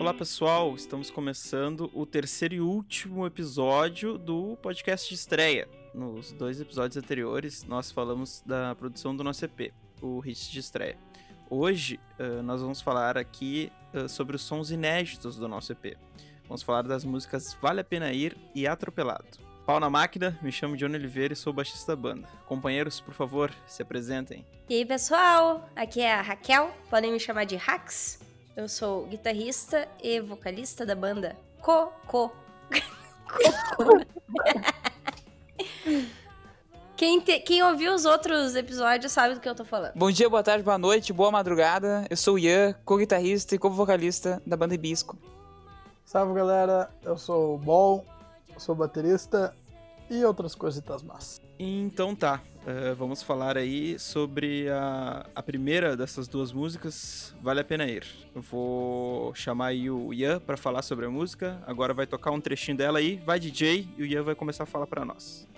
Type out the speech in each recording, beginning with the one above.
Olá pessoal, estamos começando o terceiro e último episódio do podcast de estreia. Nos dois episódios anteriores, nós falamos da produção do nosso EP, o Hits de Estreia. Hoje, uh, nós vamos falar aqui uh, sobre os sons inéditos do nosso EP. Vamos falar das músicas Vale a Pena Ir e Atropelado. Pau na máquina, me chamo Johnny Oliveira e sou baixista da banda. Companheiros, por favor, se apresentem. E aí, pessoal? Aqui é a Raquel, podem me chamar de Rax. Eu sou guitarrista e vocalista da banda Coco. Coco. Quem, te, quem ouviu os outros episódios sabe do que eu tô falando. Bom dia, boa tarde, boa noite, boa madrugada. Eu sou o Ian, co-guitarrista e co-vocalista da banda Hibisco. Salve galera, eu sou o Bol, sou baterista e outras coisitas más. Então tá, uh, vamos falar aí sobre a, a primeira dessas duas músicas, Vale a Pena Ir. Eu vou chamar aí o Ian para falar sobre a música, agora vai tocar um trechinho dela aí, vai DJ e o Ian vai começar a falar para nós.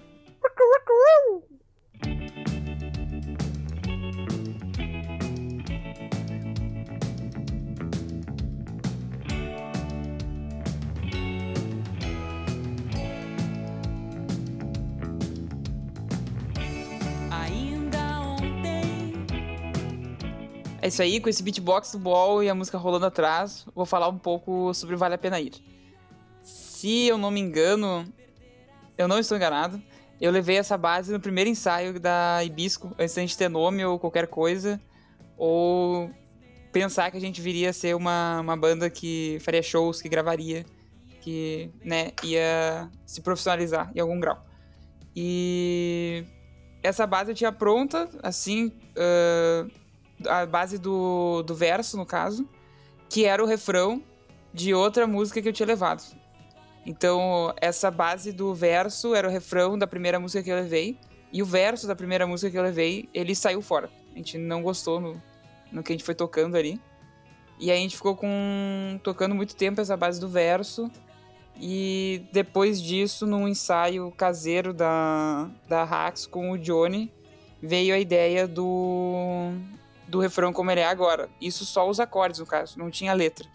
É isso aí, com esse beatbox do Ball e a música rolando atrás, vou falar um pouco sobre Vale a Pena Ir. Se eu não me engano, eu não estou enganado, eu levei essa base no primeiro ensaio da Hibisco, antes da gente ter nome ou qualquer coisa, ou pensar que a gente viria a ser uma, uma banda que faria shows, que gravaria, que né, ia se profissionalizar em algum grau. E essa base eu tinha pronta, assim, uh, a base do, do verso, no caso, que era o refrão de outra música que eu tinha levado. Então, essa base do verso era o refrão da primeira música que eu levei, e o verso da primeira música que eu levei, ele saiu fora. A gente não gostou no, no que a gente foi tocando ali. E aí a gente ficou com tocando muito tempo essa base do verso. E depois disso, num ensaio caseiro da, da Hax com o Johnny, veio a ideia do, do refrão como ele é agora. Isso só os acordes, no caso, não tinha letra.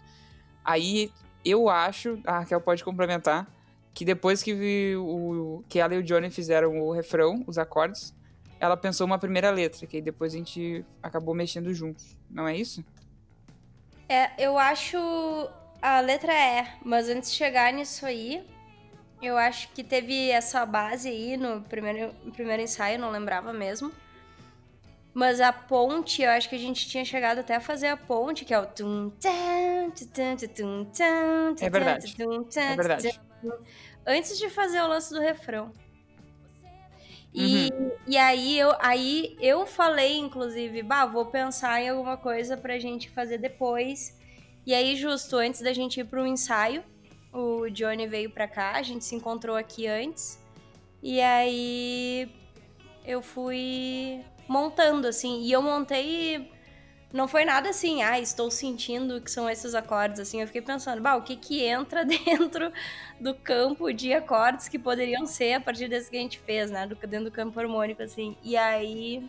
Aí eu acho, a Raquel pode complementar, que depois que, o, que ela e o Johnny fizeram o refrão, os acordes, ela pensou uma primeira letra, que aí depois a gente acabou mexendo juntos. Não é isso? É, eu acho a letra é, mas antes de chegar nisso aí, eu acho que teve essa base aí no primeiro, no primeiro ensaio, não lembrava mesmo. Mas a ponte, eu acho que a gente tinha chegado até a fazer a ponte, que é o É verdade. É verdade. Antes de fazer o lance do refrão. E, uhum. e aí, eu, aí eu falei, inclusive, bah, vou pensar em alguma coisa pra gente fazer depois. E aí, justo antes da gente ir pro ensaio, o Johnny veio pra cá, a gente se encontrou aqui antes. E aí eu fui montando, assim. E eu montei. Não foi nada assim, ah, estou sentindo que são esses acordes, assim. Eu fiquei pensando, bah, o que que entra dentro do campo de acordes que poderiam ser a partir desse que a gente fez, né? Do, dentro do campo harmônico, assim. E aí.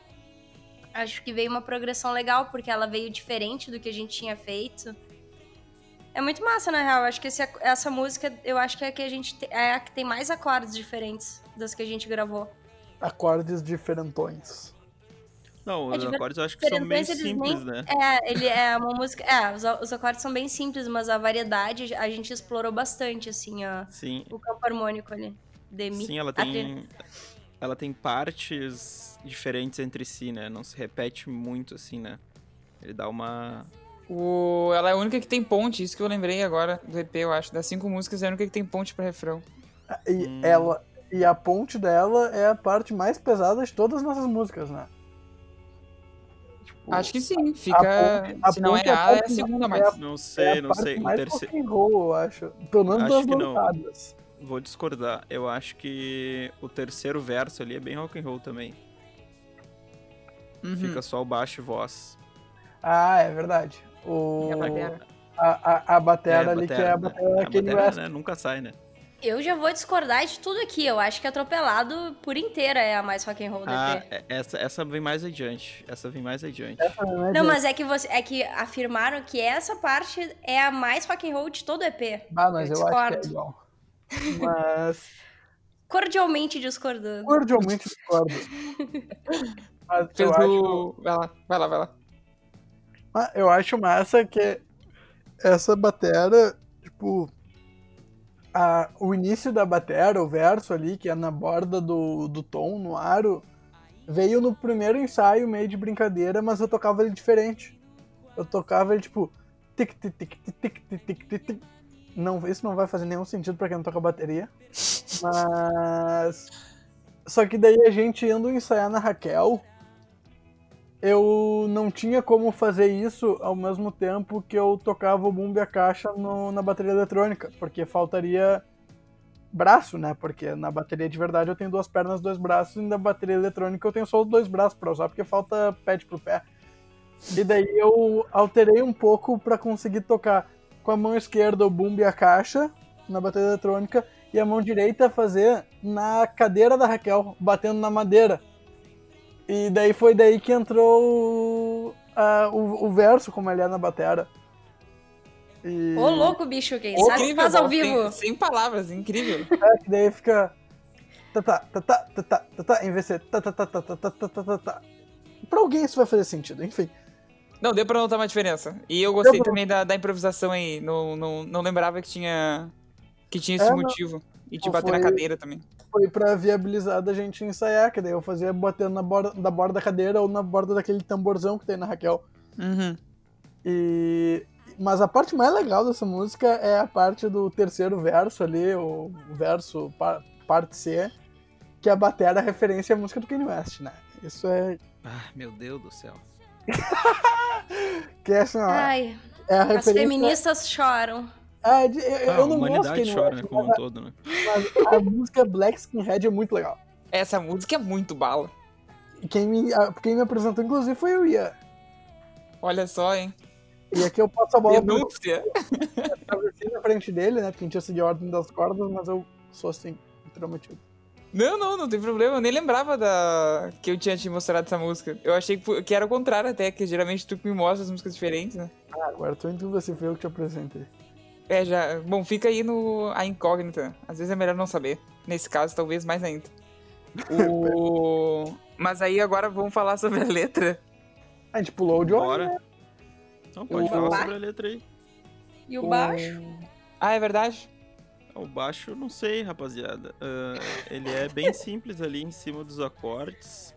Acho que veio uma progressão legal, porque ela veio diferente do que a gente tinha feito. É muito massa, na real. Acho que esse, essa música, eu acho que é a que a gente é a que tem mais acordes diferentes das que a gente gravou. Acordes diferentões. Não, é os acordes eu acho que são meio simples, nem... né? É, ele é uma música. É, os, os, acordes são bem simples, mas a variedade a gente explorou bastante, assim, ó. Sim. O campo harmônico ali. Demi. Sim, ela tem. Ela tem partes diferentes entre si, né? Não se repete muito, assim, né? Ele dá uma. O... Ela é a única que tem ponte, isso que eu lembrei agora do EP, eu acho. Das cinco músicas, é a única que tem ponte para refrão. E hum. ela. E a ponte dela é a parte mais pesada de todas as nossas músicas, né? Tipo, Acho que sim, fica. A, a se não é a, é a segunda mais. É não sei, é não sei. Mais o terceiro. Roll, eu acho. Pelo menos acho duas lançadas. Vou discordar. Eu acho que o terceiro verso ali é bem rock and roll também. Uhum. Fica só o baixo e voz. Ah, é verdade. O... E a batera. A, a, a batera é, ali, batera, que é a batera, né? a batera, né? Nunca sai, né? Eu já vou discordar de tudo aqui. Eu acho que Atropelado por inteira é a mais rock and roll do Ah, EP. é- essa, essa vem mais adiante. Essa vem mais adiante. Essa não é Não, mas é que você é que afirmaram que essa parte é a mais rock and roll de todo o EP. Ah, mas eu, acho que é discordo. igual. Mas Cordialmente discordando. cordialmente discordo. Mas eu acho. Vai lá, vai lá, vai lá. ah, eu acho massa que essa batera, tipo, a, o início da batera, o verso ali, que é na borda do, do tom, no aro, veio no primeiro ensaio, meio de brincadeira, mas eu tocava ele diferente. Eu tocava ele tipo. Tic, tic, tic, tic, tic, tic, tic. Não, isso não vai fazer nenhum sentido para quem não toca bateria. Mas. Só que daí a gente indo ensaiar na Raquel, eu não tinha como fazer isso ao mesmo tempo que eu tocava o bumbo e a caixa no- na bateria eletrônica, porque faltaria braço, né? Porque na bateria de verdade eu tenho duas pernas, dois braços, e na bateria eletrônica eu tenho só os dois braços pra usar, porque falta pad pro pé. E daí eu alterei um pouco pra conseguir tocar com a mão esquerda o bumbo e a caixa na bateria eletrônica e a mão direita fazer na cadeira da Raquel, batendo na madeira. E daí foi daí que entrou uh, o, o verso, como ele é na batera. E... Ô louco, bicho, quem sabe incrível, faz ao vivo. Sem, palavras, incrível. É, que daí fica. Tá, tá, tá, tá, tá, tá, em vez de tá, tá, tá, tá, tá, tá, tá, tá. Pra alguém isso vai fazer sentido, enfim. Não, deu pra notar uma diferença. E eu gostei também da, da, improvisação aí. Não, não, não lembrava que tinha que tinha esse é, motivo. E te bater foi... na cadeira também. Foi pra viabilizar da gente ensaiar, que daí eu fazia batendo na borda, da borda da cadeira ou na borda daquele tamborzão que tem na Raquel. Uhum. E mas a parte mais legal dessa música é a parte do terceiro verso ali, o verso par- parte C, que a batera é referência à música do Kanye West, né? Isso é Ah, meu Deus do céu. que é assim, ó, Ai, é a as referência. feministas choram. Ah, de- eu, Ah, eu a não gosto humanidade Kanye chora, né, como um todo, né? a, mas a música Black Skinhead é muito legal. Essa música é muito bala. E Quem me, quem me apresentou, inclusive, foi o Ia. Olha só, hein? E aqui eu passo a bola Denúncia. atravessei na frente dele, né? Porque a gente ia seguir a ordem das cordas, mas eu sou assim, intrometido. Não, não, não tem problema. Eu nem lembrava da que eu tinha te mostrado essa música. Eu achei que que era o contrário até, que geralmente tu que me mostra as músicas diferentes, né? Ah, agora tô em dúvida se foi eu que te apresentei. É, já. Bom, fica aí no a incógnita. Às vezes é melhor não saber. Nesse caso, talvez mais ainda. O... Mas aí agora vamos falar sobre a letra. A gente pulou o Johnny, Bora. né? Então pode O- falar sobre a letra aí. E o baixo? Ah, é verdade? O baixo, não sei, rapaziada. Ah, ele é bem simples ali em cima dos acordes.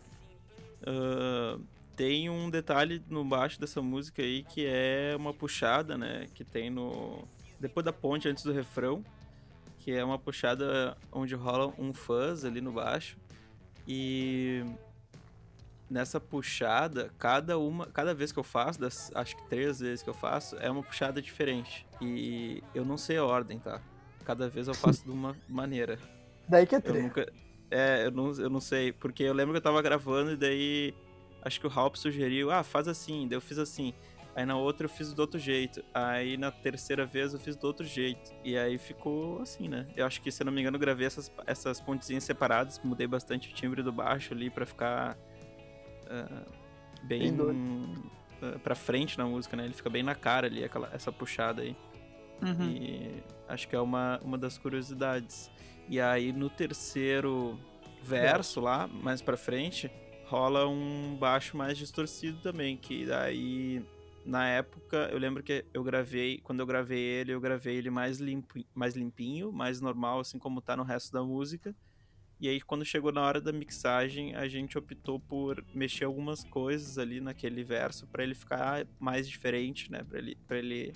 Ah, tem um detalhe no baixo dessa música aí que é uma puxada, né? Que tem no. Depois da ponte, antes do refrão. Que é uma puxada onde rola um fuzz ali no baixo. E nessa puxada, cada uma, cada vez que eu faço, das, acho que três vezes que eu faço, é uma puxada diferente. E eu não sei a ordem, tá? Cada vez eu faço de uma maneira. Daí que é Eu treta. nunca. É, eu não, eu não sei. Porque eu lembro que eu tava gravando e daí. Acho que o Halp sugeriu, ah, faz assim. Daí eu fiz assim. Aí na outra eu fiz do outro jeito. Aí na terceira vez eu fiz do outro jeito. E aí ficou assim, né? Eu acho que, se eu não me engano, eu gravei essas, essas pontezinhas separadas. Mudei bastante o timbre do baixo ali pra ficar. ah, bem. Ah, pra frente na música, né? Ele fica bem na cara ali, aquela, essa puxada aí. Uhum. E acho que é uma, uma das curiosidades. E aí no terceiro verso lá, mais pra frente, rola um baixo mais distorcido também, que daí na época eu lembro que eu gravei, quando eu gravei ele, eu gravei ele mais limpo, mais limpinho, mais normal, assim como tá no resto da música. E aí quando chegou na hora da mixagem, a gente optou por mexer algumas coisas ali naquele verso pra ele ficar mais diferente, né, Pra ele para ele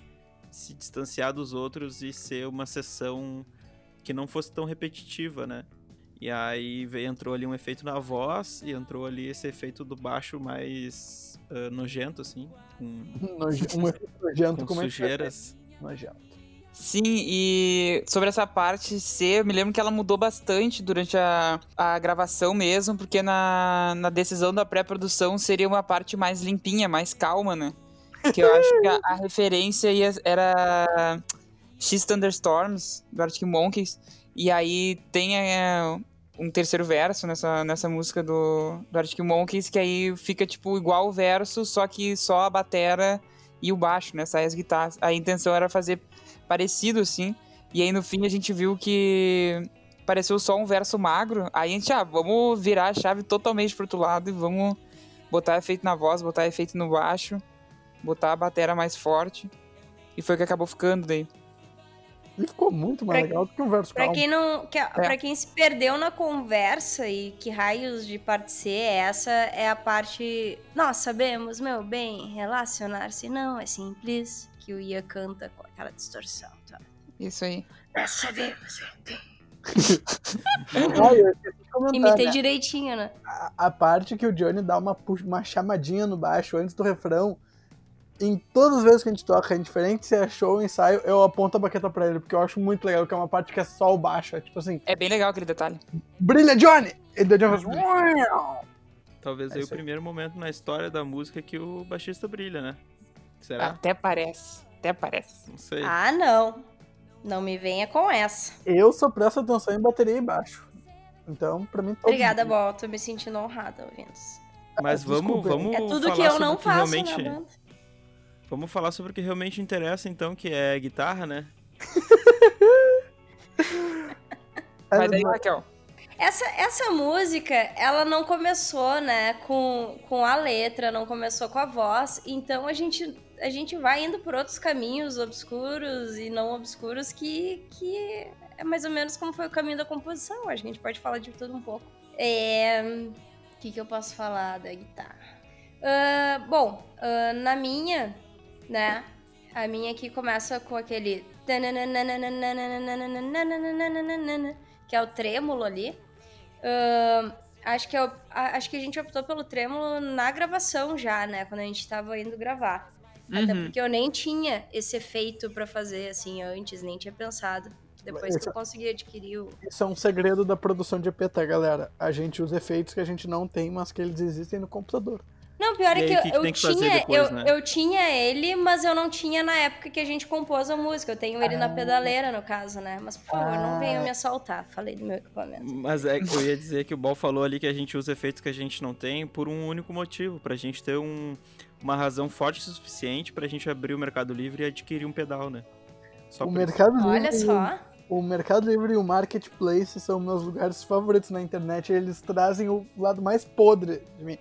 se distanciar dos outros e ser uma sessão que não fosse tão repetitiva, né? E aí veio, entrou ali um efeito na voz e entrou ali esse efeito do baixo mais ah, nojento, assim, com, Noje- Um efeito nojento com como é que sujeiras. é? Nojento. Sim, e sobre essa parte C, eu me lembro que ela mudou bastante durante a, a gravação mesmo, porque na, na decisão da pré-produção seria uma parte mais limpinha, mais calma, né? Que eu acho que a, a referência ia- era X Thunderstorms, do Arctic Monkeys, E aí tem é, um terceiro verso nessa, nessa música do, do Arctic Monkeys, que aí fica, tipo, igual o verso, só que só a batera e o baixo, né? Sai as guitarras. A intenção era fazer parecido, assim. E aí, no fim, a gente viu que pareceu só um verso magro. Aí a gente, ah, vamos virar a chave totalmente pro outro lado e vamos botar efeito na voz, botar efeito no baixo, botar a batera mais forte. E foi o que acabou ficando daí. E ficou muito mais Pra- legal do que um verso Pra calmo. quem não. Que, Pra quem se perdeu na conversa e que raios de parte C, essa é a parte. Nós sabemos, meu bem, relacionar-se não é simples. Que o Ia canta com aquela distorção. Tá? Isso aí. Nós sabemos. Ah, Imitei né? direitinho, né? a, a parte que o Johnny dá uma, uma chamadinha no baixo antes do refrão. Em todas as vezes que a gente toca, indiferente se é show ou ensaio, eu aponto a baqueta pra ele, porque eu acho muito legal, que é uma parte que é só o baixo. É tipo assim, É bem legal aquele detalhe. brilha, Johnny! E daí o Johnny faz. Talvez É aí o primeiro momento na história da música que o baixista brilha, né? Será? Até parece. Até parece. Não sei. Ah, não. Não me venha com essa. Eu só presto atenção em bateria e baixo. Então, pra mim, todo Obrigada, Bol. Tô me sentindo honrada ouvindo isso. Mas Ah, vamos, vamos É tudo falar que eu sobre não faço realmente... na banda. Vamos falar sobre o que realmente interessa, então, que é guitarra, né? Vai daí, Raquel. Essa, essa música, ela não começou, né, com, com a letra, não começou com a voz, então a gente, a gente vai indo por outros caminhos obscuros e não obscuros que, que é mais ou menos como foi o caminho da composição, acho que a gente pode falar de tudo um pouco. É, O que, que eu posso falar da guitarra? Ah, bom, ah, na minha, né, a minha aqui começa com aquele... Que é o trêmulo ali. Ahn, acho, que eu, acho que a gente optou pelo trêmulo na gravação já, né? Quando a gente tava indo gravar. Até Uhum. porque eu nem tinha esse efeito pra fazer assim antes, nem tinha pensado. Depois que Esse- eu consegui adquirir o. Isso é um segredo da produção de EP, tá, galera? A gente usa efeitos que a gente não tem, mas que eles existem no computador. Não, pior E é que eu, que que eu que fazer tinha. depois, eu, né? eu tinha ele, mas eu não tinha na época que a gente compôs a música. Eu tenho ele na pedaleira, no caso, né? Mas por favor, não venham me assaltar. Falei do meu equipamento. Mas é que eu ia dizer que o Bal falou ali que a gente usa efeitos que a gente não tem por um único motivo, pra gente ter um, uma razão forte o suficiente pra gente abrir o Mercado Livre e adquirir um pedal, né? Só o por isso. Mercado Livre. Olha só. O Mercado Livre e o Marketplace são meus lugares favoritos na internet. Eles trazem o lado mais podre de mim.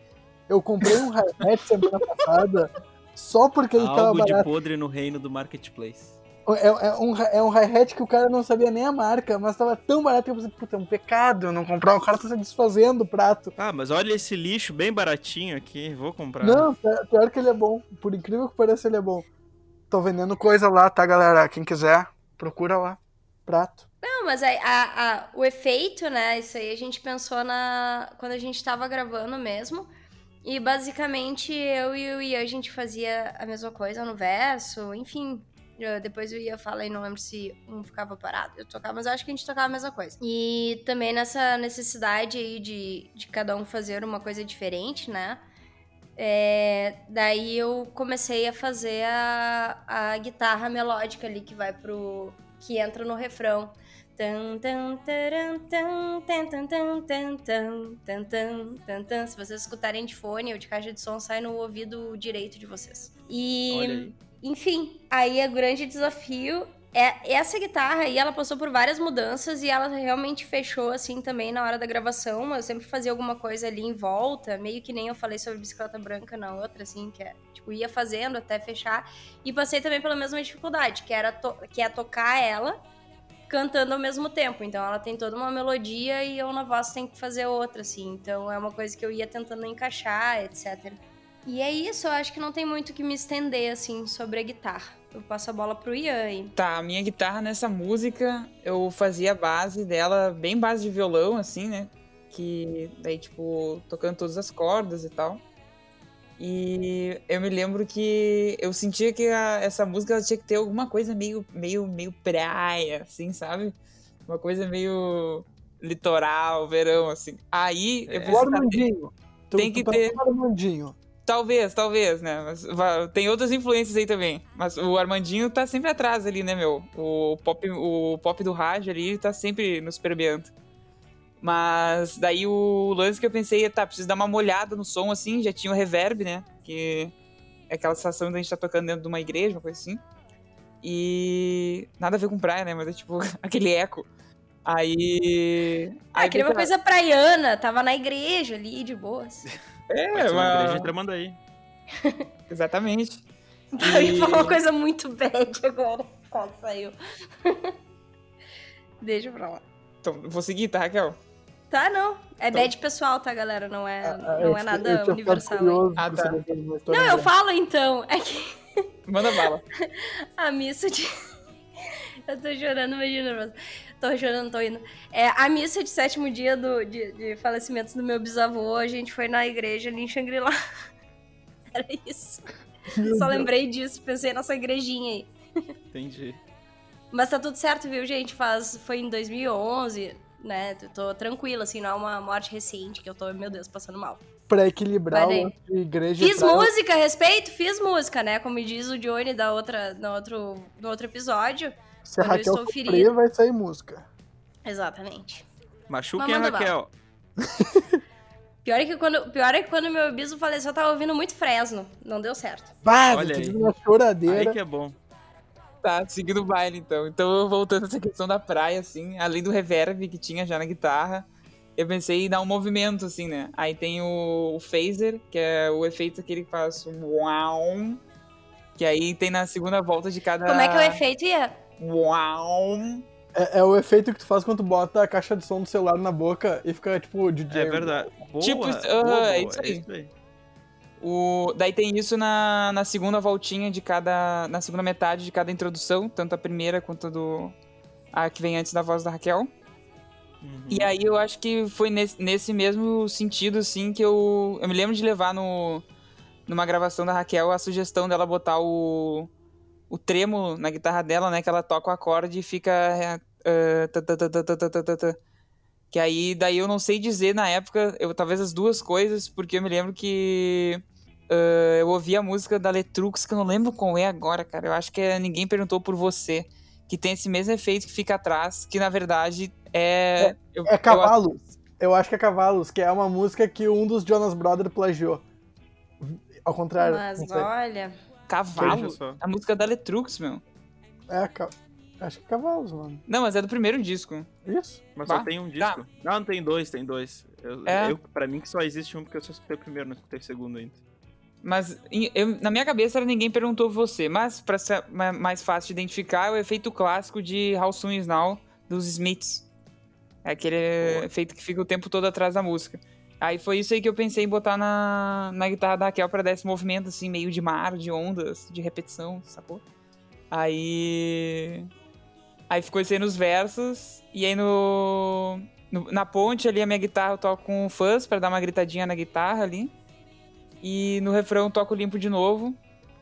Eu comprei um hi-hat semana passada só porque ele tava Algo de barato. podre no reino do marketplace. É, é um, é um hi-hat que o cara não sabia nem a marca, mas tava tão barato que eu pensei, puta, é um pecado eu não comprar. O cara tá se desfazendo do prato. Ah, mas olha esse lixo bem baratinho aqui, vou comprar. Não, pior que ele é bom. Por incrível que pareça, ele é bom. Tô vendendo coisa lá, tá, galera? Quem quiser, procura lá. Prato. Não, mas aí, a, a- o efeito, né? Isso aí a gente pensou na quando a gente tava gravando mesmo. E basicamente eu e o Ian a gente fazia a mesma coisa no verso, enfim. Depois o Ian fala e não lembro se um ficava parado, eu tocava, mas eu acho que a gente tocava a mesma coisa. E também nessa necessidade aí de, de cada um fazer uma coisa diferente, né? É, daí eu comecei a fazer a, a guitarra melódica ali que vai pro. que entra no refrão. Se vocês escutarem de fone ou de caixa de som, sai no ouvido direito de vocês. E, aí. enfim, aí o grande desafio é essa guitarra e ela passou por várias mudanças e ela realmente fechou assim também na hora da gravação. Eu sempre fazia alguma coisa ali em volta, meio que nem eu falei sobre bicicleta branca na outra, assim, que é, tipo, ia fazendo até fechar. E passei também pela mesma dificuldade, que era que é tocar ela cantando ao mesmo tempo. Então ela tem toda uma melodia e eu na voz tenho que fazer outra, assim. Então é uma coisa que eu ia tentando encaixar, etc. E é isso, eu acho que não tem muito que me estender, assim, sobre a guitarra. Eu passo a bola pro Ian aí. Tá, a minha guitarra nessa música, eu fazia a base dela, bem base de violão, assim, né? Que daí, tipo, tocando todas as cordas e tal. E eu me lembro que eu sentia que a- essa música tinha que ter alguma coisa meio, meio, meio praia, assim, sabe? Uma coisa meio litoral, verão, assim. Aí eu É. pensei, O Armandinho. Tu- tem tu que pensa ter- Armandinho. Talvez, talvez, né? Mas tem outras influências aí também. Mas o Armandinho tá sempre atrás ali, né, meu? O pop, o pop do rádio ali tá sempre nos permeando. Mas daí o lance que eu pensei é, tá, preciso dar uma molhada no som, assim, já tinha o reverb, né? Que é aquela sensação de a gente tá tocando dentro de uma igreja, uma coisa assim. E nada a ver com praia, né? Mas é tipo aquele eco. Aí. Ah, aí queria uma coisa praiana, tava na igreja ali, de boas. É, Pode ser uma mas- igreja em Tramandaí. Exatamente. Eu ia E- falar uma coisa muito bad agora. Quase saiu. Deixa pra lá. Então, vou seguir, tá, Raquel? Tá, não. É Então- bad pessoal, tá, galera? Não é, Ah, não eu é nada eu tinha universal. ficado hein? curioso Ah, tá. Não, eu falo então. É que Manda bala. a missa de. Eu tô chorando, imagina. Tô chorando, tô indo. É, a missa de sétimo dia do, de, de falecimento do meu bisavô, a gente foi na igreja ali em Shangri-La. Era isso. Meu Só Deus. lembrei disso, pensei nessa igrejinha aí. Entendi. Mas tá tudo certo, viu, gente? Faz, foi em 2011, né? Eu Tô tranquila, assim, não é uma morte recente que eu tô, meu Deus, passando mal. Pra equilibrar o de igreja. e Fiz praia. música a respeito? Fiz música, né? Como diz o Johnny da outra, no, outro, no outro episódio. Se a Raquel estou sofrer, ferida. vai sair música. Exatamente. Machuquem a Raquel. Pior é que quando, pior é que quando meu bispo faleceu, eu tava ouvindo muito Fresno. Não deu certo. Bah, Olha aí. uma Aí choradeira. que é bom. Tá, seguindo o baile, então. Então, voltando a essa questão da praia, assim, além do reverb que tinha já na guitarra, eu pensei em dar um movimento, assim, né? Aí tem o, o phaser, que é o efeito aquele que faz uau, que aí tem na segunda volta de cada... Como é que é o efeito ia? Uau. É, é o efeito que tu faz quando tu bota a caixa de som do celular na boca e fica tipo DJ. É verdade. Boa, Tipo, boa, ah, boa, é isso aí. É isso aí. O, daí tem isso na, na segunda voltinha de cada. Na segunda metade de cada introdução, tanto a primeira quanto a do. A que vem antes da voz da Raquel. Uhum. E aí eu acho que foi nesse, nesse mesmo sentido, assim, que eu. Eu me lembro de levar no. Numa gravação da Raquel a sugestão dela botar o. O tremo na guitarra dela, né? Que ela toca o acorde e fica. Que aí, daí eu não sei dizer na época, eu, talvez as duas coisas, porque eu me lembro que ah, eu ouvi a música da Letrux, que eu não lembro qual é agora, cara. Eu acho que é Ninguém Perguntou por Você, que tem esse mesmo efeito que fica atrás, que na verdade é. eu- É eu- Cavalos. Eu acho que é Cavalos, que é uma música que um dos Jonas Brothers plagiou. Ao contrário. Mas olha. Cavalo? Veja só. A música da Letrux, meu. É, ca- acho que é Cavalos, mano. Não, mas é do primeiro disco. Isso? Mas Bah, só tem um tá. disco. Não, não tem dois, tem dois. Eu, É. eu, pra mim que só existe um, porque eu só escutei o primeiro, não escutei o segundo ainda. Mas eu- na minha cabeça era ninguém perguntou você. Mas pra ser ma- mais fácil de identificar, é o efeito clássico de How Soon Is Now dos Smiths. É aquele Boa. efeito que fica o tempo todo atrás da música. Aí foi isso aí que eu pensei em botar na, na guitarra da Raquel pra dar esse movimento, assim, meio de mar, de ondas, de repetição, sacou? Aí. Aí ficou isso aí nos versos. E aí no, no- na ponte ali, a minha guitarra eu toco com fuzz pra dar uma gritadinha na guitarra ali. E no refrão eu toco limpo de novo.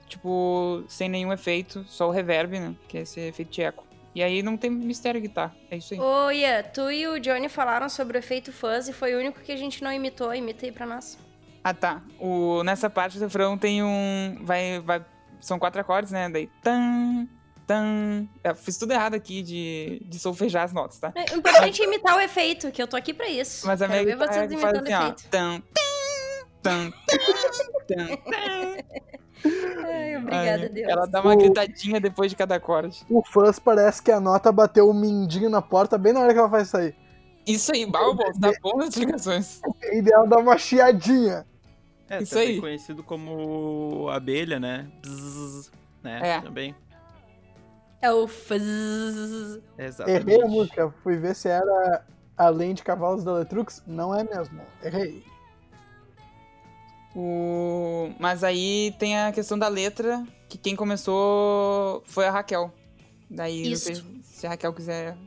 Tipo, sem nenhum efeito, só o reverb, né? Que é esse efeito de eco. E aí não tem mistério a guitarra. É isso aí. Ô, Ia, tu e o Johnny falaram sobre o efeito fuzz e foi o único que a gente não imitou. Imita aí pra nós. Ah, tá. O, nessa parte do refrão tem um. Vai, vai, são quatro acordes, né? Daí. Tan, tan. Eu fiz tudo errado aqui de, de solfejar as notas, tá? O importante é imitar o efeito, que eu tô aqui pra isso. Mas a minha Quero ver guitarra vocês que imitando assim, ó. efeito. Tan, tan, tan, tan, tan. Ai, obrigada, Aí, Deus. Ela dá uma O- gritadinha depois de cada acorde. O fãs parece que a nota bateu o mindinho na porta bem na hora que ela vai sair. Isso aí, Balbo, tá bom nas explicações. E daí ela dá uma chiadinha. É, Isso também aí. conhecido como abelha, né? Bzzz, né? É. Também. É o fuzz. Exatamente. Errei a música. Fui ver se era além de Cavalos da Letrux. Não é mesmo. Errei. O... Mas aí tem a questão da letra, que quem começou foi a Raquel. Daí, Isso. se a Raquel quiser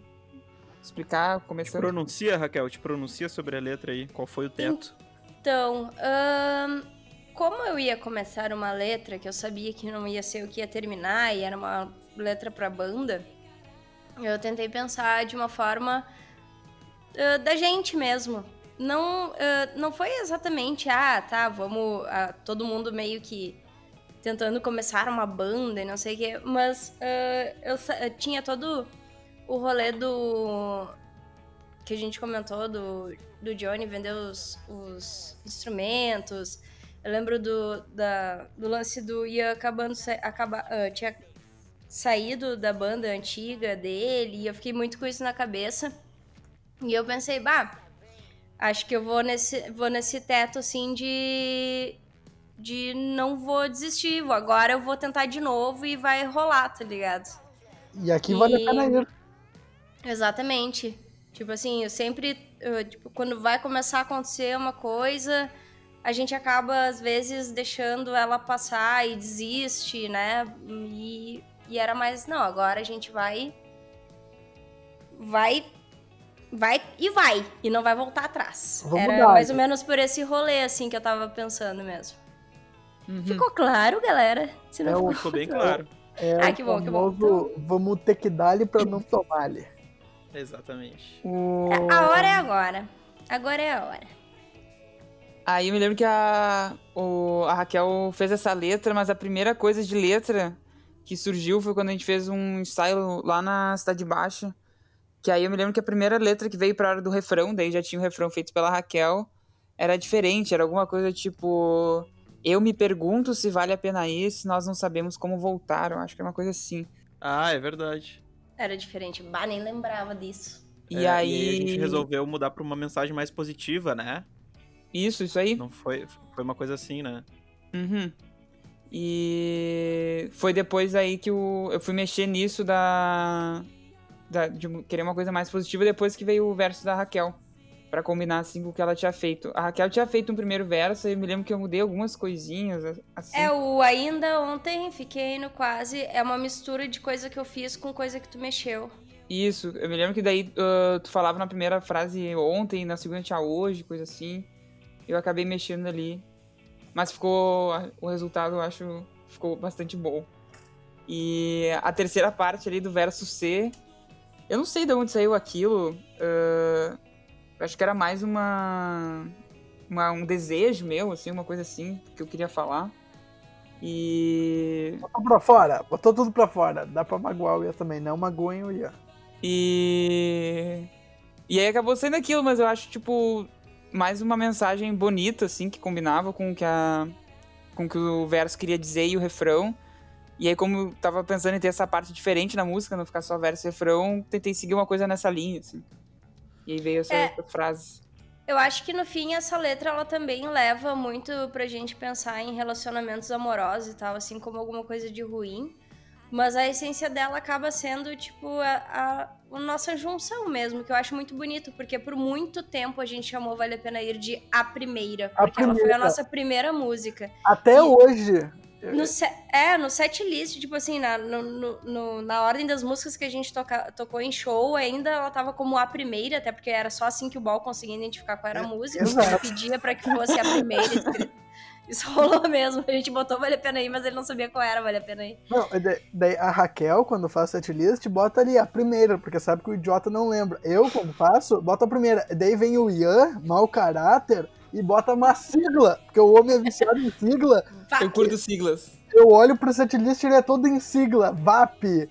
explicar, Te começando. pronuncia, Raquel, te pronuncia sobre a letra aí. Qual foi o teto? Então, ahn, como eu ia começar uma letra que eu sabia que não ia ser o que ia terminar e era uma letra pra banda, eu tentei pensar de uma forma ah, da gente mesmo, não, uh, não foi exatamente, ah, tá, vamos, uh, todo mundo meio que tentando começar uma banda e não sei o quê, mas uh, eu, eu, tinha todo o rolê do. que a gente comentou, do, do Johnny vender os, os instrumentos. Eu lembro do, da, do lance do Ian acabando. Acaba, tinha saído da banda antiga dele, e eu fiquei muito com isso na cabeça. E eu pensei, bah, acho que eu vou nesse, vou nesse teto assim de de não vou desistir, agora eu vou tentar de novo e vai rolar, tá ligado? E aqui e... vale a pena ir. Exatamente. Tipo assim, eu sempre, eu, tipo, quando vai começar a acontecer uma coisa, a gente acaba às vezes deixando ela passar e desiste, né? E, e era mais, não, agora a gente vai vai vai e vai e não vai voltar atrás. Vamos era dar, mais ou menos por esse rolê assim que eu tava pensando mesmo. Uhum. Ficou claro, galera? Se não é ficou... ficou bem claro. É, é ah, que bom, que bom. Então... Vamos ter que dar-lhe pra não tomar-lhe. Exatamente. O... A hora é agora. Agora é a hora. Aí eu me lembro que a, o, a Raquel fez essa letra, mas a primeira coisa de letra que surgiu foi quando a gente fez um ensaio lá na Cidade Baixa. Que aí eu me lembro que a primeira letra que veio pra hora do refrão, daí já tinha o um refrão feito pela Raquel, era diferente, era alguma coisa tipo. Eu me pergunto se vale a pena ir, se nós não sabemos como voltar. Eu acho que é uma coisa assim. Ah, é verdade. Era diferente. Bah, nem lembrava disso. E, é, aí... e aí a gente resolveu mudar pra uma mensagem mais positiva, né? Isso, isso aí. Não foi, foi uma coisa assim, né? Uhum. E foi depois aí que o, eu fui mexer nisso da, da, de querer uma coisa mais positiva depois que veio o verso da Raquel para combinar assim com o que ela tinha feito. A Raquel tinha feito um primeiro verso e eu me lembro que eu mudei algumas coisinhas assim. É, o ainda ontem fiquei no quase é uma mistura de coisa que eu fiz com coisa que tu mexeu. Isso, eu me lembro que daí uh, tu falava na primeira frase ontem, na segunda tinha hoje, coisa assim. Eu acabei mexendo ali. Mas ficou. O resultado eu acho ficou bastante bom. E a terceira parte ali do verso C. Eu não sei de onde saiu aquilo. Uh, acho que era mais uma, uma, um desejo meu, assim, uma coisa assim, que eu queria falar. E. Botou pra fora, botou tudo pra fora. Dá pra magoar o Ian também, não magoem o Ian. E. E aí acabou sendo aquilo, mas eu acho, tipo, mais uma mensagem bonita, assim, que combinava com o que a. com o que o verso queria dizer e o refrão. E aí, como eu tava pensando em ter essa parte diferente na música, não ficar só verso e refrão, tentei seguir uma coisa nessa linha, assim. E aí veio essa é, frase. Eu acho que no fim essa letra ela também leva muito pra gente pensar em relacionamentos amorosos e tal, assim como alguma coisa de ruim. Mas a essência dela acaba sendo, tipo, a, a, a, nossa junção mesmo, que eu acho muito bonito, porque por muito tempo a gente chamou Vale a Pena Ir de A Primeira, porque primeira. ela foi a nossa primeira música. Até e, hoje. No é, no set list, tipo assim, na, no, no, na ordem das músicas que a gente toca, tocou em show, ainda ela tava como a primeira, até porque era só assim que o Ball conseguia identificar qual era a é, música. Exato. pedia para que fosse a primeira. Isso rolou mesmo. A gente botou Vale a Pena aí, mas ele não sabia qual era Vale a Pena aí. Não, daí a Raquel, quando faz setlist, bota ali a primeira, porque sabe que o idiota não lembra. Eu, quando faço, bota a primeira. Daí vem o Ian, mau caráter, e bota uma sigla, porque o homem é viciado em sigla. Eu curto siglas. Eu olho pro setlist e ele é todo em sigla. VAP.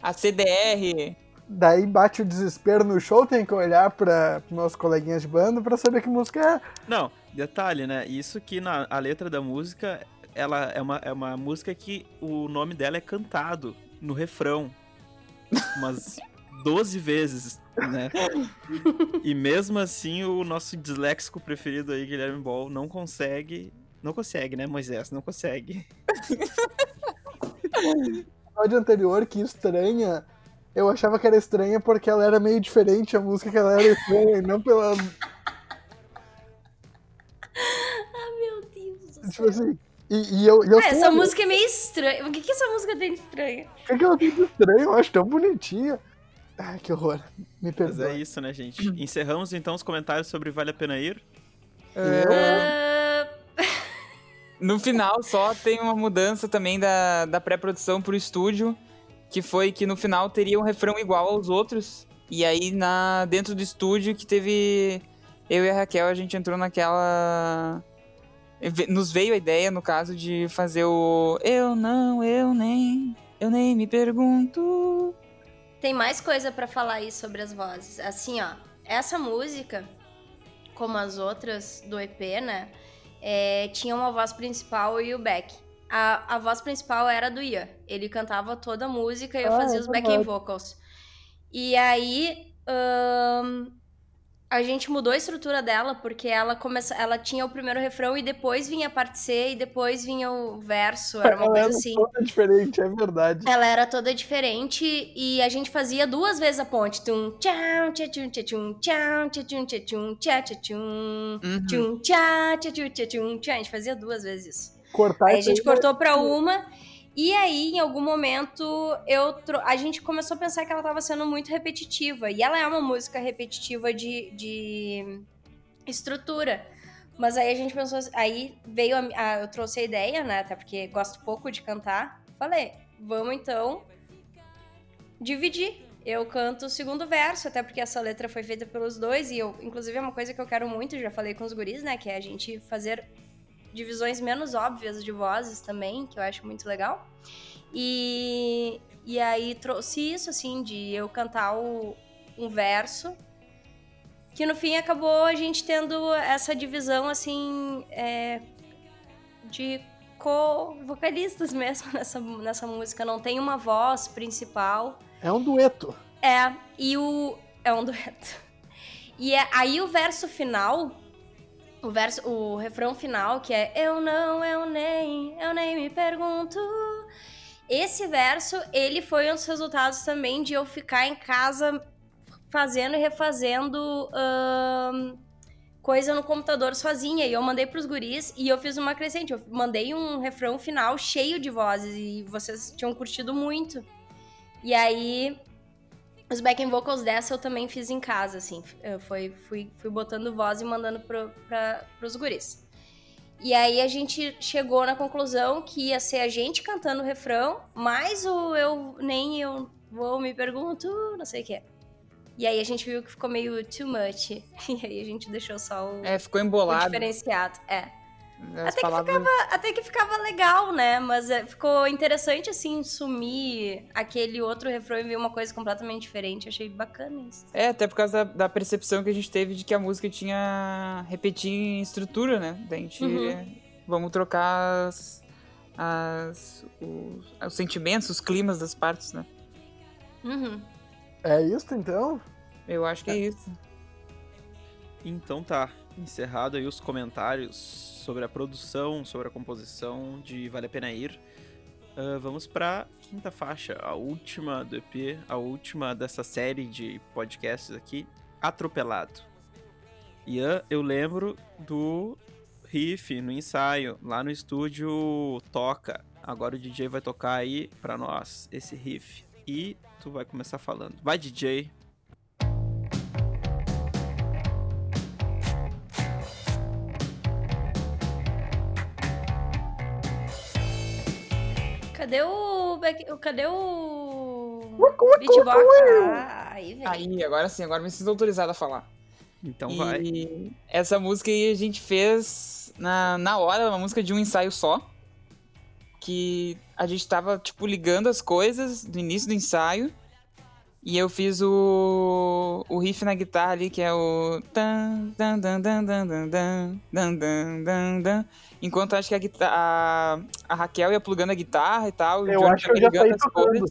A CDR. Daí bate o desespero no show, tem que olhar para meus coleguinhas de banda para saber que música é. Não, detalhe, né? Isso que na a letra da música, ela é uma, é uma música que o nome dela é cantado no refrão. Umas 12 vezes, né? e mesmo assim, o nosso disléxico preferido aí, Guilherme Ball, não consegue. Não consegue, né, Moisés? Não consegue. No episódio anterior, que estranha. Eu achava que era estranha porque ela era meio diferente, a música que ela era estranha, e não pela. Ah, meu Deus do tipo assim. E, e eu, e eu ah, essa música é meio estranha. O que, que essa música tem de estranha? O que, ela tem de estranho? Eu acho tão bonitinha. Ai, que horror. Me perdoe. Mas é isso, né, gente? Encerramos então os comentários sobre Vale a Pena Ir. Uh... no final, só tem uma mudança também da, da pré-produção pro estúdio, que foi que no final teria um refrão igual aos outros. E aí, na, dentro do estúdio, que teve. Eu e a Raquel, a gente entrou naquela. Nos veio a ideia, no caso, de fazer o. Eu não, eu nem. Eu nem me pergunto. Tem mais coisa para falar aí sobre as vozes. Assim, ó. Essa música, como as outras do EP, né? É, tinha uma voz principal e o back. A, a voz principal era do Ian. Ele cantava toda a música e eu Ah, fazia os backing vocals. E aí. ahn, a gente mudou a estrutura dela, porque ela começa, ela tinha o primeiro refrão e depois vinha a parte C e depois vinha o verso. Era uma Ela coisa era assim. toda diferente, é verdade. Ela era toda diferente e a gente fazia duas vezes a ponte. Tum, tchau, tchá, tchum, tchá, tchum, tchau, tchá, tchum, tchá, tchum, tchá, tchá, tchum, Uhum. tchum, tchá, tchá, tchum, tchá, tchum, tchá. A gente fazia duas vezes isso. Cortar Aí a isso gente aí, cortou pra uma e aí, em algum momento, eu a gente começou a pensar que ela tava sendo muito repetitiva. E ela é uma música repetitiva de, de estrutura. Mas aí a gente pensou, assim- aí veio a, a- eu trouxe a ideia, né? Até porque gosto pouco de cantar. Falei, vamos então dividir. Eu canto o segundo verso, até porque essa letra foi feita pelos dois, e eu, inclusive, é uma coisa que eu quero muito, já falei com os guris, né? Que é a gente fazer divisões menos óbvias de vozes também, que eu acho muito legal. E, e aí trouxe isso, assim, de eu cantar o, um verso, que no fim acabou a gente tendo essa divisão, assim, é, de co-vocalistas mesmo nessa, nessa música. Não tem uma voz principal. É um dueto. É, e o. É um dueto. E é, aí o verso final. O verso, o refrão final, que é Eu não, eu nem, eu nem me pergunto. Esse verso, ele foi um dos resultados também de eu ficar em casa fazendo e refazendo ahn, coisa no computador sozinha. E eu mandei pros guris e eu fiz uma crescente. Eu mandei um refrão final cheio de vozes e vocês tinham curtido muito. E aí, os backing vocals dessa eu também fiz em casa, assim. Eu fui, fui, fui botando voz e mandando pro, pra, pros guris. E aí a gente chegou na conclusão que ia ser a gente cantando o refrão, mais o eu nem eu vou me pergunto, não sei o que. E aí a gente viu que ficou meio too much. E aí a gente deixou só o, É, ficou o embolado. diferenciado. É. Até que palavras... Até que ficava legal, né? Mas é, ficou interessante, assim, sumir aquele outro refrão e ver uma coisa completamente diferente. Achei bacana isso. É, até por causa da, da percepção que a gente teve de que a música tinha repetir em estrutura, né? Da gente. Uhum. Vamos trocar as, as- os, os sentimentos, os climas das partes, né? Uhum. É isso então? Eu acho que é isso. Então tá, encerrado aí os comentários sobre a produção, sobre a composição de Vale a Pena Ir. Ah, vamos pra quinta faixa, a última do EP, a última dessa série de podcasts aqui, Atropelado. Ian, eu lembro do riff no ensaio, lá no estúdio toca. Agora o DJ vai tocar aí pra nós esse riff e tu vai começar falando. Vai DJ. Cadê o. Cadê o. Uacu, Beatbox? Ah, aí, velho. Aí, agora sim, agora me sinto autorizado a falar. Então e vai. essa música aí a gente fez na, na hora, uma música de um ensaio só. Que a gente tava, tipo, ligando as coisas no início do ensaio. E eu fiz o, o riff na guitarra ali, que é o. Enquanto acho que a, guitarra, a, a Raquel ia plugando a guitarra e tal. Eu acho que eu já saí tocando.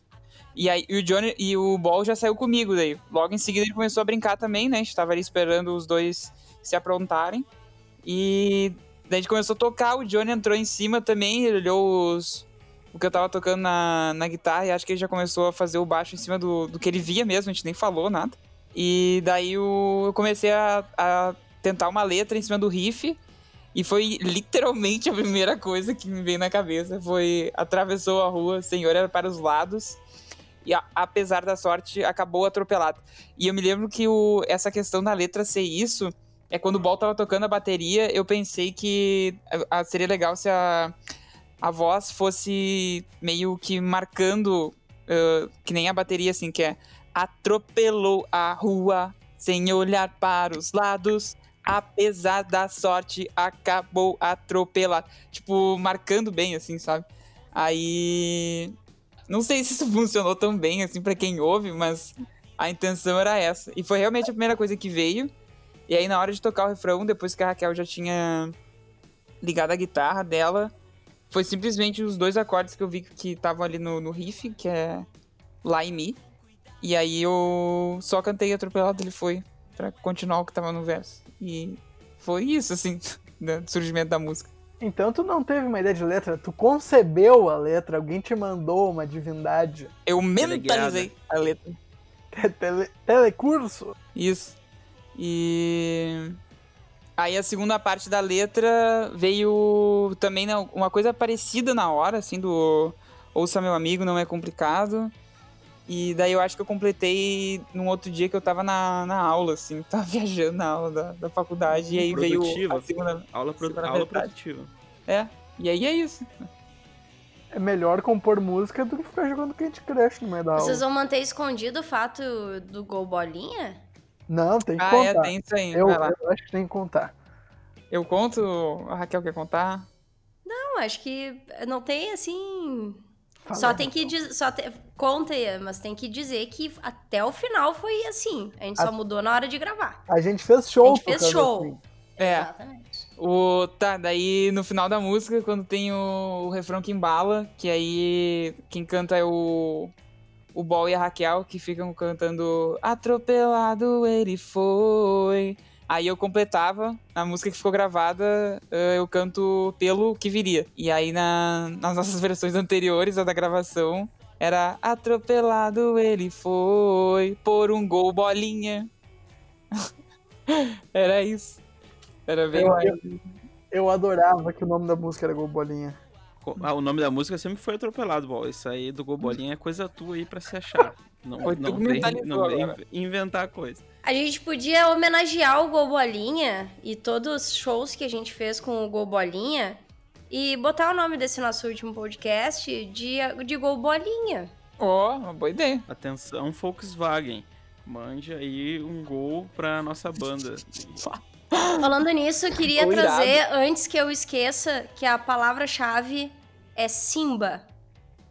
E aí e o Johnny e o Ball já saiu comigo daí. Logo em seguida ele começou a brincar também, né? A gente tava ali esperando os dois se aprontarem. E daí a gente começou a tocar, o Johnny entrou em cima também, ele olhou os, o que eu tava tocando na, na guitarra e acho que ele já começou a fazer o baixo em cima do, do que ele via mesmo, a gente nem falou nada. E daí eu comecei a, a tentar uma letra em cima do riff. E foi literalmente a primeira coisa que me veio na cabeça. Foi atravessou a rua, senhor era para os lados. E a- apesar da sorte, acabou atropelado. E eu me lembro que o, essa questão da letra ser isso, é quando o Ball tava tocando a bateria, eu pensei que a- a- seria legal se a, a voz fosse meio que marcando, ah, que nem a bateria, assim, que é atropelou a rua sem olhar para os lados. Apesar da sorte, acabou atropelado. Tipo, marcando bem, assim, sabe? Aí. Não sei se isso funcionou tão bem, assim, para quem ouve, mas a intenção era essa. E foi realmente a primeira coisa que veio. E aí, na hora de tocar o refrão, depois que a Raquel já tinha ligado a guitarra dela, foi simplesmente os dois acordes que eu vi que estavam ali no, no riff, que é Lá e Mi. E aí eu só cantei atropelado, ele foi para continuar o que tava no verso. E foi isso, assim, do surgimento da música. Então tu não teve uma ideia de letra, tu concebeu a letra, alguém te mandou uma divindade. Eu mentalizei a letra. Tele, telecurso? Isso. E aí a segunda parte da letra veio também né, uma coisa parecida na hora, assim, do Ouça Meu Amigo, Não É Complicado. E daí eu acho que eu completei num outro dia que eu tava na, na aula, assim, tava viajando na aula da, da faculdade, e aí veio a segunda... Aula, pro, segunda aula produtiva. É, e aí é isso. É melhor compor música do que ficar jogando Candy Crush no meio da aula. Vocês vão manter escondido o fato do gol bolinha? Não, tem que Ah, contar. é, tem isso aí, eu, eu acho que tem que contar. Eu conto, a Raquel quer contar? Não, acho que não tem assim. Fala, Só tem que dizer. Só te... Conta, mas tem que dizer que até o final foi assim. A gente A- só mudou na hora de gravar. A gente fez show. A gente fez show. assim. É, Exatamente. o, tá, daí no final da música, quando tem o, o refrão que embala, que aí quem canta é o, o Bol e a Raquel, que ficam cantando Atropelado ele foi. Aí eu completava, a música que ficou gravada, eh, eu canto pelo que viria. E aí na- nas nossas versões anteriores, a da gravação, era Atropelado ele foi, por um gol bolinha. era isso. Era bem Eu- mais. Eu adorava que o nome da música era Gol Bolinha. Ah, o nome da música sempre foi atropelado, bol. Isso aí do Gobolinha é coisa tua aí pra se achar. Não, Foi não vem, não vem inventar coisa. A gente podia homenagear o Gol Bolinha e todos os shows que a gente fez com o Gol Bolinha e botar o nome desse nosso último podcast de, de Gol Bolinha. Ó, uma boa ideia. Atenção, Volkswagen. Mande aí um gol pra nossa banda. Falando nisso, eu queria Ficou irado. trazer, antes que eu esqueça, que a palavra-chave é Simba.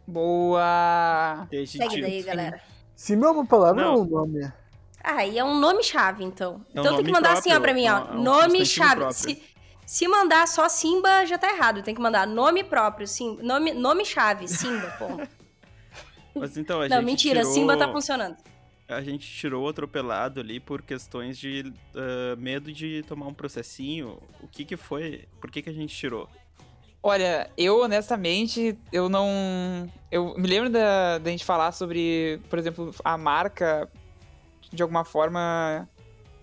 Boa! Segue daí, galera. Simba é uma palavra Não. ou um nome? Ah, e é um nome-chave, então. É um então tem que nome mandar assim, ó, próprio, pra mim, ó. um- é um nome-chave. Se, se mandar só Simba, já tá errado. Tem que mandar nome próprio, sim, nome, nome-chave, Simba, ponto. Mas então, a Não, gente mentira, tirou... Simba tá funcionando. A gente tirou o atropelado ali por questões de ah, medo de tomar um processinho. O que que foi? Por que que a gente tirou? Olha, eu honestamente, eu não. Eu me lembro da, da gente falar sobre, por exemplo, a marca de alguma forma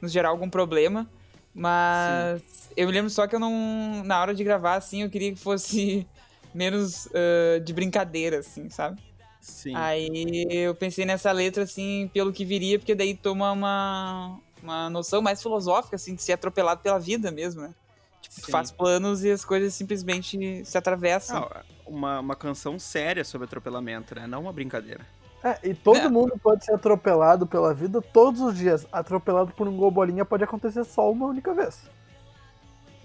nos gerar algum problema. Mas eu me lembro só que eu não. Na hora de gravar, assim, eu queria que fosse menos ah, de brincadeira, assim, sabe? Sim. Aí eu pensei nessa letra, assim, pelo que viria, porque daí toma uma, uma noção mais filosófica, assim, de ser atropelado pela vida mesmo, né? Tipo, tu faz planos e as coisas simplesmente se atravessam. Ah, uma, uma canção séria sobre atropelamento, né? Não uma brincadeira. É, e todo Né? mundo pode ser atropelado pela vida todos os dias. Atropelado por um Gol Bolinha pode acontecer só uma única vez.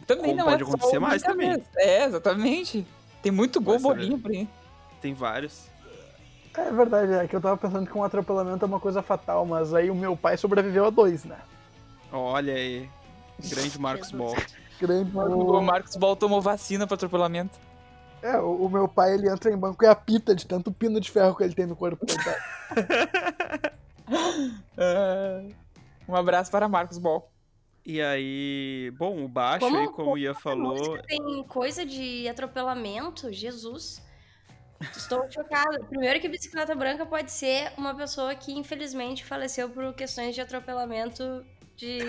também como não pode é só acontecer uma mais também. cabeça. É, exatamente. Tem muito gol Vai saber. bolinho por aí. Tem vários. É verdade, é que eu tava pensando que um atropelamento é uma coisa fatal, mas aí o meu pai sobreviveu a dois, né? Olha aí. Grande Marcos. Ball. Grande O Marcos Ball tomou vacina para atropelamento. É, o, o meu pai ele entra em banco e apita de tanto pino de ferro que ele tem no corpo. Ah, um abraço para Marcos Ball. E aí, bom, o baixo Como- aí, como o Ia falou, tem coisa de atropelamento, Jesus. Estou chocada. Primeiro que bicicleta branca pode ser uma pessoa que infelizmente faleceu por questões de atropelamento de.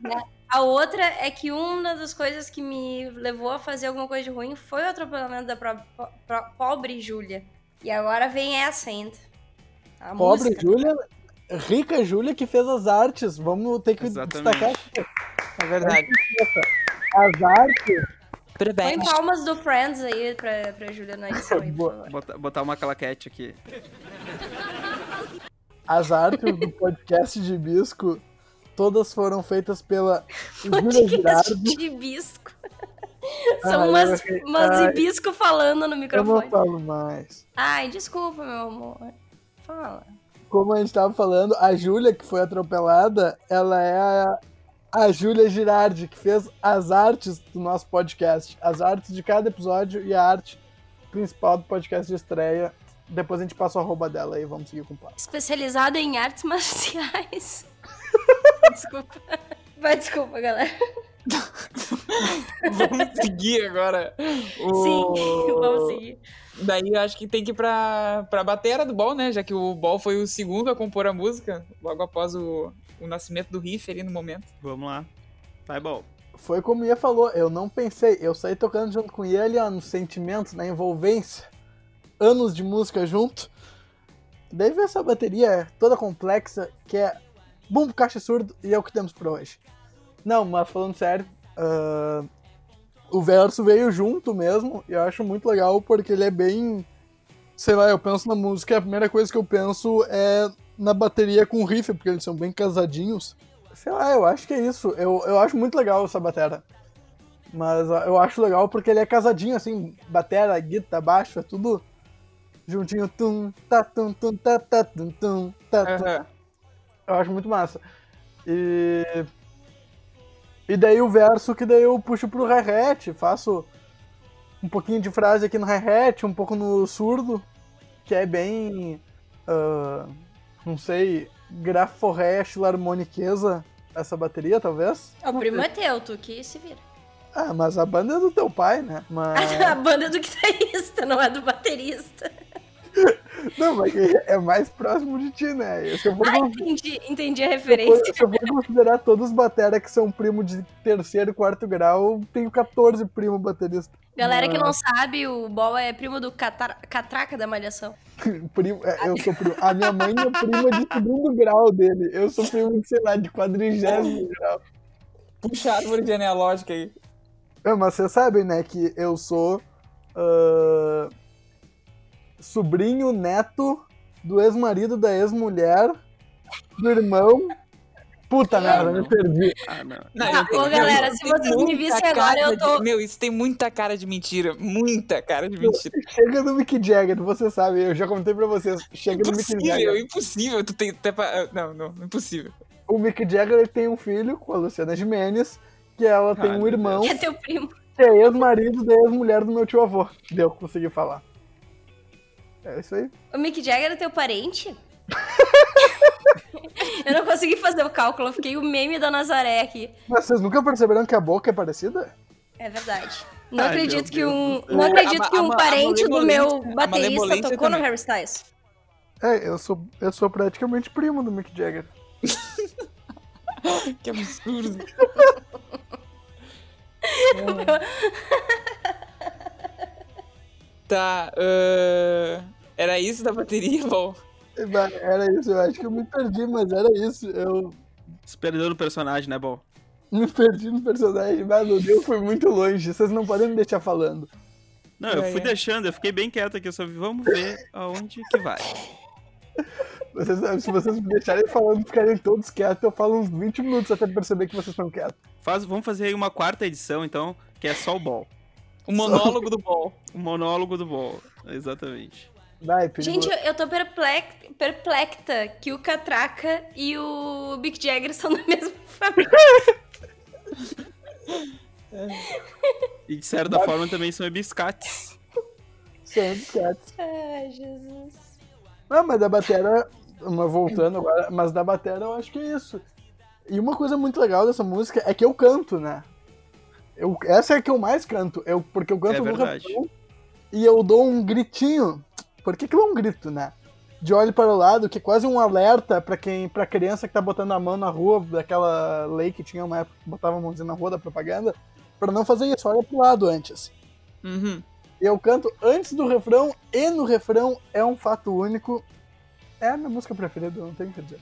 né? A outra é que uma das coisas que me levou a fazer alguma coisa de ruim foi o atropelamento da pró- pró- pobre Júlia. E agora vem essa ainda. A Pobre música. Júlia, rica Júlia que fez as artes. Vamos ter que Exatamente. destacar aqui. É verdade. as artes. Põe Parabéns. palmas do Friends aí pra, pra Júlia na edição aí, por Boa. favor. botar, botar uma claquete aqui. as artes do podcast de Bisco todas foram feitas pela Júlia de hibisco. São Ai, umas, ai. hibisco falando no Eu não microfone. falo mais. Ai, desculpa, meu amor. Fala. Como a gente tava falando, a Júlia, que foi atropelada, ela é a, a Júlia Girardi, que fez as artes do nosso podcast. As artes de cada episódio e a arte principal do podcast de estreia. Depois a gente passa o arroba dela aí, vamos seguir com o papo. Especializada em artes marciais. desculpa. Vai, desculpa, galera. Vamos seguir agora. O- Sim, vamos seguir. Daí eu acho que tem que ir pra, pra batera do Ball, né? Já que o Ball foi o segundo a compor a música, logo após o, o nascimento do riff ali no momento. Vamos lá. Vai, bom. Foi como o Ia falou, eu não pensei, eu saí tocando junto com ele, ó, nos sentimentos, na envolvência, anos de música junto. Daí veio essa bateria toda complexa, que é bumbo, caixa surdo, e é o que temos pra hoje. Não, mas falando sério, ah, o verso veio junto mesmo, e eu acho muito legal porque ele é bem. Sei lá, eu penso na música, e a primeira coisa que eu penso é na bateria com riff, porque eles são bem casadinhos. Sei lá, eu acho que é isso. Eu, eu acho muito legal essa batera. Mas eu acho legal porque ele é casadinho, assim, batera, guitarra, baixo, é tudo juntinho. Tum, tá, tum, tum, tá, tá, tum, tum, tá, tum. Aham. Eu acho muito massa. E. E daí o verso que daí eu puxo pro hi-hat, faço um pouquinho de frase aqui no hi-hat, um pouco no surdo, que é bem. ah, não sei, graforré, harmoniqueza essa bateria, talvez. O primo é teu, tu que se vira. Ah, mas a banda é do teu pai, né? Mas. A banda é do guitarrista, não é do baterista. Não, mas é mais próximo de ti, né? Se eu for, Ah, entendi, entendi a se eu referência. for- se eu for considerar todos os batera que são primo de terceiro e quarto grau, eu tenho 14 primo baterista. Galera que não sabe, o Bol é primo do Catar- Catraca da Malhação. Primo, é, eu sou primo. A minha mãe é prima de segundo grau dele. Eu sou primo, de, sei lá, de quadrigésimo grau. Puxa a árvore genealógica aí. É, mas vocês sabem, né, que eu sou ah, sobrinho neto do ex-marido da ex-mulher, do irmão. Puta merda, me perdi. Ah, não. Não, Ah, eu- ô, galera, se tem vocês me vissem agora, eu tô- de- meu, isso tem muita cara de mentira. Muita cara de mentira. Chega no Mick Jagger, você sabe, eu já contei pra vocês. Chega no Mick Jagger. impossível. Tu tem até pra... Não, não, impossível. O Mick Jagger ele tem um filho com a Luciana Gimenez, que ela tem Ai, um irmão Que é teu primo. que é ex-marido da ex-mulher do meu tio avô. Deu, consegui falar. É isso aí. O Mick Jagger é teu parente? eu não consegui fazer o cálculo, eu fiquei o meme da Nazaré aqui. Mas vocês nunca perceberam que a boca é parecida? É verdade. Não Ai, acredito que um, não acredito A- que a- um a parente do meu a baterista tocou no também. Harry Styles. É, eu sou, eu sou praticamente primo do Mick Jagger. Que absurdo. tá, ah, era isso da bateria, bom. Era isso, eu acho que eu me perdi, mas era isso. Eu Se perdeu no personagem, né, bom? me perdi no personagem, mas meu Deus, foi muito longe. Vocês não podem me deixar falando. Não, eu É, fui é. deixando, eu fiquei bem quieto aqui, eu só vi, vamos ver aonde que vai. Vocês, se vocês me deixarem falando, ficarem todos quietos, eu falo uns 20 minutos até perceber que vocês estão quietos. Faz, vamos fazer aí uma quarta edição, então, que é só o ball. O monólogo do ball. O monólogo do ball, exatamente. Vai. Gente, eu, eu tô perplex- perplexa que o Catraca e o Mick Jagger são da mesma família. E de certa forma também são biscates. São quietos. Ai, Jesus. Não, mas da batera, mas voltando agora, mas da batera eu acho que é isso. E uma coisa muito legal dessa música é que eu canto, né? Eu, essa é a que eu mais canto, eu, porque eu canto É no refrão e eu dou um gritinho. Por que que é um grito, né? De olho para o lado, que é quase um alerta pra quem, pra criança que tá botando a mão na rua, daquela lei que tinha uma época que botava a mãozinha na rua da propaganda, pra não fazer isso, olha pro lado antes. Uhum. Eu canto antes do refrão e no refrão é um fato único. É a minha música preferida, não tenho o que dizer.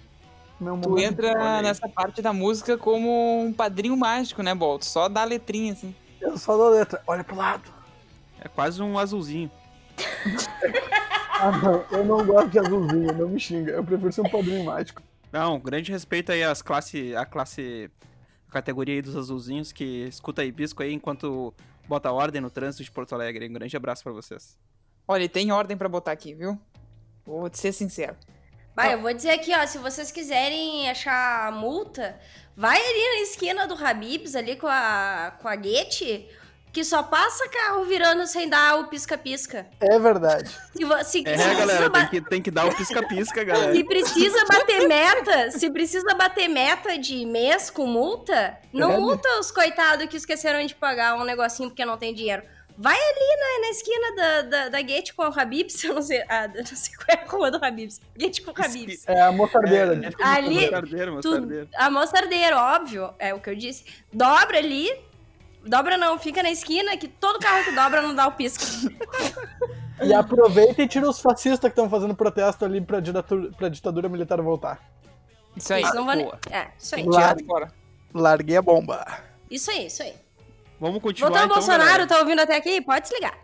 Meu Tu entra aí. nessa parte da música como um padrinho mágico, né, Bolt? Só dá a letrinha, assim. Eu só dou a letra, olha pro lado. É quase um azulzinho. Ah, não, eu não gosto de azulzinho, não me xinga. Eu prefiro ser um padrinho mágico. Não, grande respeito aí às classe, a classe, a categoria aí dos azulzinhos que escuta hibisco aí enquanto bota ordem no trânsito de Porto Alegre. Um grande abraço pra vocês. Olha, tem ordem pra botar aqui, viu? Vou te ser sincero. Vai, eu vou dizer aqui, ó, se vocês quiserem achar a multa, vai ali na esquina do Habibs, ali com a, com a Guete, que só passa carro virando sem dar o pisca-pisca. É verdade. Se, se, É, se galera, tem que, tem que dar o pisca-pisca, galera. se precisa bater meta, se precisa bater meta de mês com multa, não É, né? multa os coitados que esqueceram de pagar um negocinho porque não tem dinheiro. Vai ali na, na esquina da, da, da Gate com o Habibs, eu não sei, ah, não sei qual é a rua do Habibs. Gate com o Habibs. É a mostardeira. né? Ali- Mostardeiro, Tu, mostardeiro. a mostardeira, óbvio, é o que eu disse. Dobra ali. Dobra não, fica na esquina que todo carro que dobra não dá o pisco. E aproveita e tira os fascistas que estão fazendo protesto ali pra ditadura, pra ditadura militar voltar. Isso aí. Isso não vai... boa. É, isso aí. De fora. Larguei a bomba. Isso aí, isso aí. Vamos continuar Voltando ao então, Bolsonaro, galera. tá ouvindo até aqui? Pode se ligar.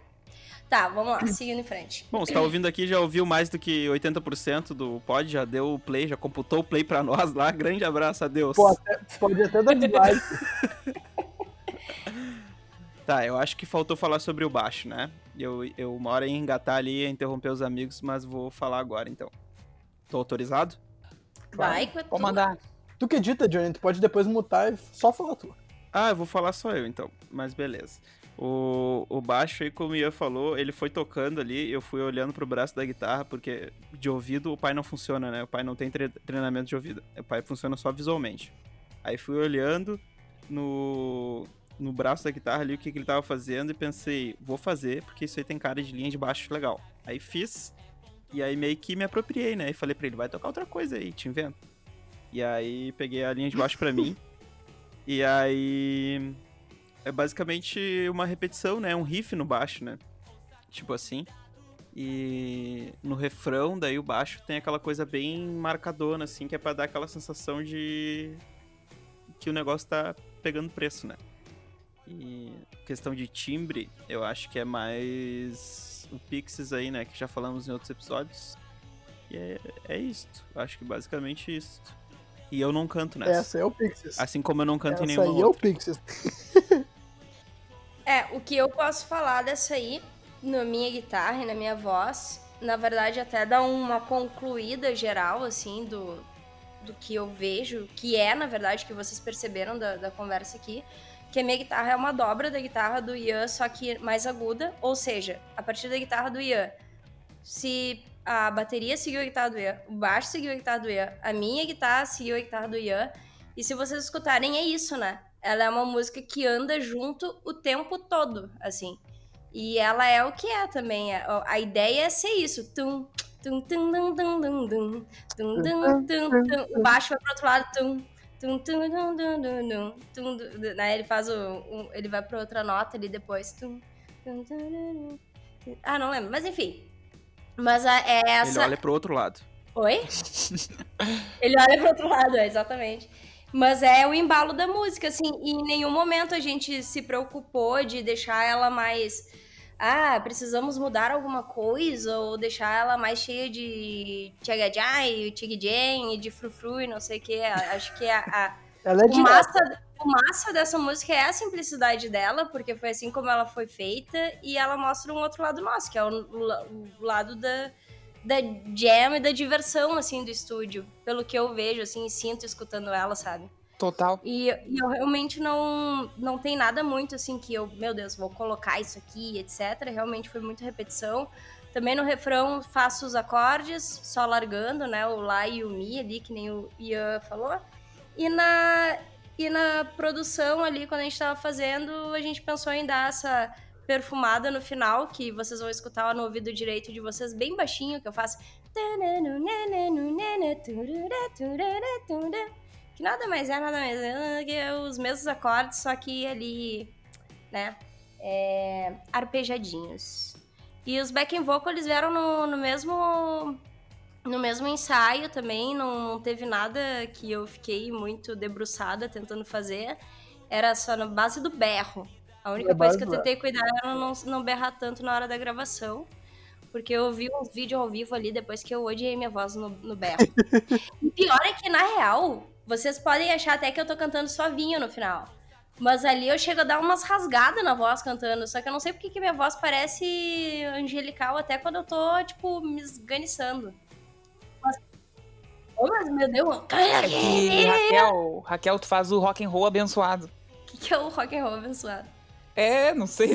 Tá, vamos lá, seguindo em frente. Bom, você tá ouvindo aqui, já ouviu mais do que 80% do pod, já deu o play, já computou o play pra nós lá. Grande abraço, adeus. Pô, até- pode até dar dislike. Tá, eu acho que faltou falar sobre o baixo, né? Eu, eu uma hora ia engatar ali, ia interromper os amigos, mas vou falar agora então. Tô autorizado? Vai com a Vou tua- mandar. Tu que edita, Johnny, tu pode depois mutar e só falar tu. Ah, eu vou falar só eu então, mas beleza. O, o baixo aí, como o Ian falou, ele foi tocando ali, eu fui olhando pro braço da guitarra, porque de ouvido o pai não funciona, né? O pai não tem tre- treinamento de ouvido, o pai funciona só visualmente. Aí fui olhando no, no braço da guitarra ali o que, que ele tava fazendo e pensei, vou fazer, porque isso aí tem cara de linha de baixo legal. Aí fiz, e aí meio que me apropriei, né? E falei pra ele, vai tocar outra coisa aí, te invento. E aí peguei a linha de baixo pra mim. E aí é basicamente uma repetição, né? Um riff no baixo, né? Tipo assim. E no refrão, daí o baixo tem aquela coisa bem marcadona, assim, que é pra dar aquela sensação de que o negócio tá pegando preço, né? E questão de timbre, eu acho que é mais o Pixies aí, né? Que já falamos em outros episódios. E é, é isto. Acho que basicamente isto. E eu não canto nessa. Essa é o Pixies. Assim como eu não canto em Essa nenhuma aí é o outra. Pixies. É, o que eu posso falar dessa aí, na minha guitarra e na minha voz, na verdade até dá uma concluída geral, assim, do, do que eu vejo, que é, na verdade, que vocês perceberam da, da conversa aqui, que a minha guitarra é uma dobra da guitarra do Ian, só que mais aguda, ou seja, a partir da guitarra do Ian, se a bateria seguiu a guitarra do Ian, o baixo seguiu a guitarra do Ian, a minha guitarra seguiu a guitarra do Ian, e se vocês escutarem, é isso, né? Ela é uma música que anda junto o tempo todo, assim. E ela é o que é também. A, a ideia é ser isso. Tum, tum, tum, tum, tum, tum, tum, tum, tum, tum, tum. O baixo vai pro outro lado. Tum, tum, tum, tum, tum, tum, tum. Né? Ele faz o... o- ele vai pra outra nota ali depois. Tum, tum, tum, tum. Ah, não lembro. Mas enfim. Mas a- é Ele essa... olha pro outro lado. Oi? Ele olha pro outro lado, é, exatamente. Mas é o embalo da música, assim, e em nenhum momento a gente se preocupou de deixar ela mais. Ah, precisamos mudar alguma coisa, ou deixar ela mais cheia de tchagajai, tchigjen, e de frufru e não sei o que. Acho que a, a- Ela é o, massa, o massa dessa música é a simplicidade dela, porque foi assim como ela foi feita, e ela mostra um outro lado nosso, que é o, la- o lado da, da jam e da diversão, assim, do estúdio. Pelo que eu vejo, assim, e sinto escutando ela, sabe? Total. E, e eu realmente não, não tem nada muito, assim, que eu, meu Deus, vou colocar isso aqui, etc. Realmente foi muita repetição. Também no refrão faço os acordes, só largando, né? O Lá e o Mi ali, que nem o Ian falou. E na, e na produção ali, quando a gente tava fazendo, a gente pensou em dar essa perfumada no final, que vocês vão escutar no ouvido direito de vocês, bem baixinho, que eu faço. Que nada mais é, nada mais é que os mesmos acordes, só que ali, né? É, arpejadinhos. E os backing vocals vieram no, no mesmo no mesmo ensaio também, não, não teve nada que eu fiquei muito debruçada tentando fazer. Era só na base do berro. A única coisa que eu tentei cuidar era não, não berrar tanto na hora da gravação. porque eu vi uns vídeos ao vivo ali depois que eu odiei minha voz no, no berro. e pior é que, na real, vocês podem achar até que eu tô cantando suavinho no final. Mas ali eu chego a dar umas rasgadas na voz cantando. Só que eu não sei porque que minha voz parece angelical até quando eu tô, tipo, me esganiçando. Mas... Oh, mas meu Deus. É que, Raquel, Raquel, tu faz o rock and roll abençoado. O que, que é o rock and roll abençoado? É, não sei.